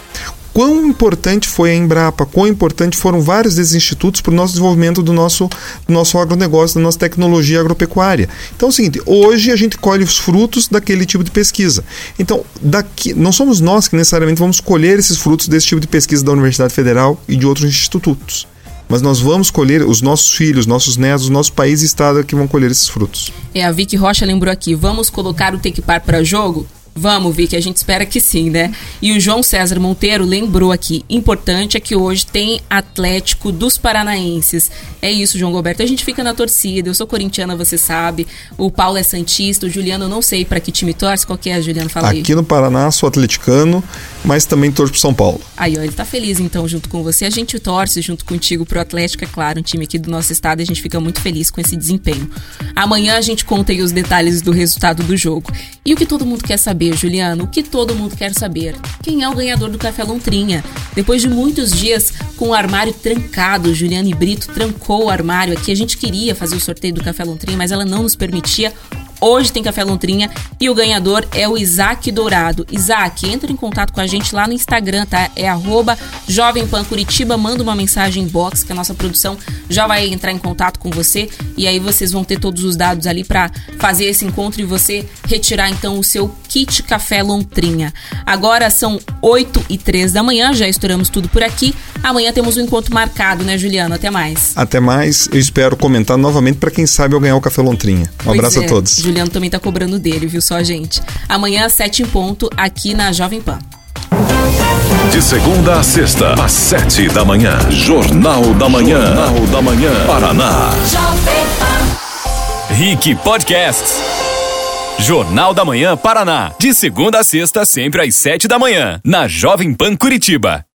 quão importante foi a Embrapa, quão importante foram vários desses institutos para o nosso desenvolvimento do nosso, do nosso agronegócio, da nossa tecnologia agropecuária. Então é o seguinte, hoje a gente colhe os frutos daquele tipo de pesquisa. Então, daqui, não somos nós que necessariamente vamos colher esses frutos desse tipo de pesquisa da Universidade Federal e de outros institutos mas nós vamos colher os nossos filhos, nossos netos, os nossos país e estado que vão colher esses frutos. É, a Vicky Rocha lembrou aqui, vamos colocar o Tequipar para jogo? Vamos, Vicky, a gente espera que sim, né? E o João César Monteiro lembrou aqui: importante é que hoje tem Atlético dos Paranaenses. É isso, João Roberto. A gente fica na torcida. Eu sou corintiana, você sabe. O Paulo é Santista. O Juliano, não sei para que time torce. Qual que é, Juliano? Fala aí. Aqui no Paraná, sou atleticano, mas também torço pro São Paulo. Aí, ó, ele tá feliz então junto com você. A gente torce junto contigo pro Atlético, é claro, um time aqui do nosso estado. A gente fica muito feliz com esse desempenho. Amanhã a gente conta aí os detalhes do resultado do jogo. E o que todo mundo quer saber? Saber, Juliano, o que todo mundo quer saber. Quem é o ganhador do Café Lontrinha? Depois de muitos dias com o armário trancado, Juliane Brito trancou o armário aqui. A gente queria fazer o sorteio do Café Lontrinha, mas ela não nos permitia. Hoje tem Café Lontrinha e o ganhador é o Isaac Dourado. Isaac, entra em contato com a gente lá no Instagram, tá? É arroba Jovem Pan Curitiba, manda uma mensagem inbox que a nossa produção já vai entrar em contato com você e aí vocês vão ter todos os dados ali para fazer esse encontro e você retirar então o seu kit Café Lontrinha. Agora são 8 e 3 da manhã, já estouramos tudo por aqui. Amanhã temos um encontro marcado, né, Juliano? Até mais. Até mais. Eu espero comentar novamente para quem sabe eu ganhar o Café Lontrinha. Um pois abraço é. a todos. Juliano também tá cobrando dele, viu só, gente? Amanhã, 7 em ponto, aqui na Jovem Pan. De segunda a sexta, às sete da manhã. Jornal da Manhã. Jornal da Manhã. Paraná. Rick Podcasts. Jornal da Manhã Paraná. De segunda a sexta, sempre às sete da manhã. Na Jovem Pan Curitiba.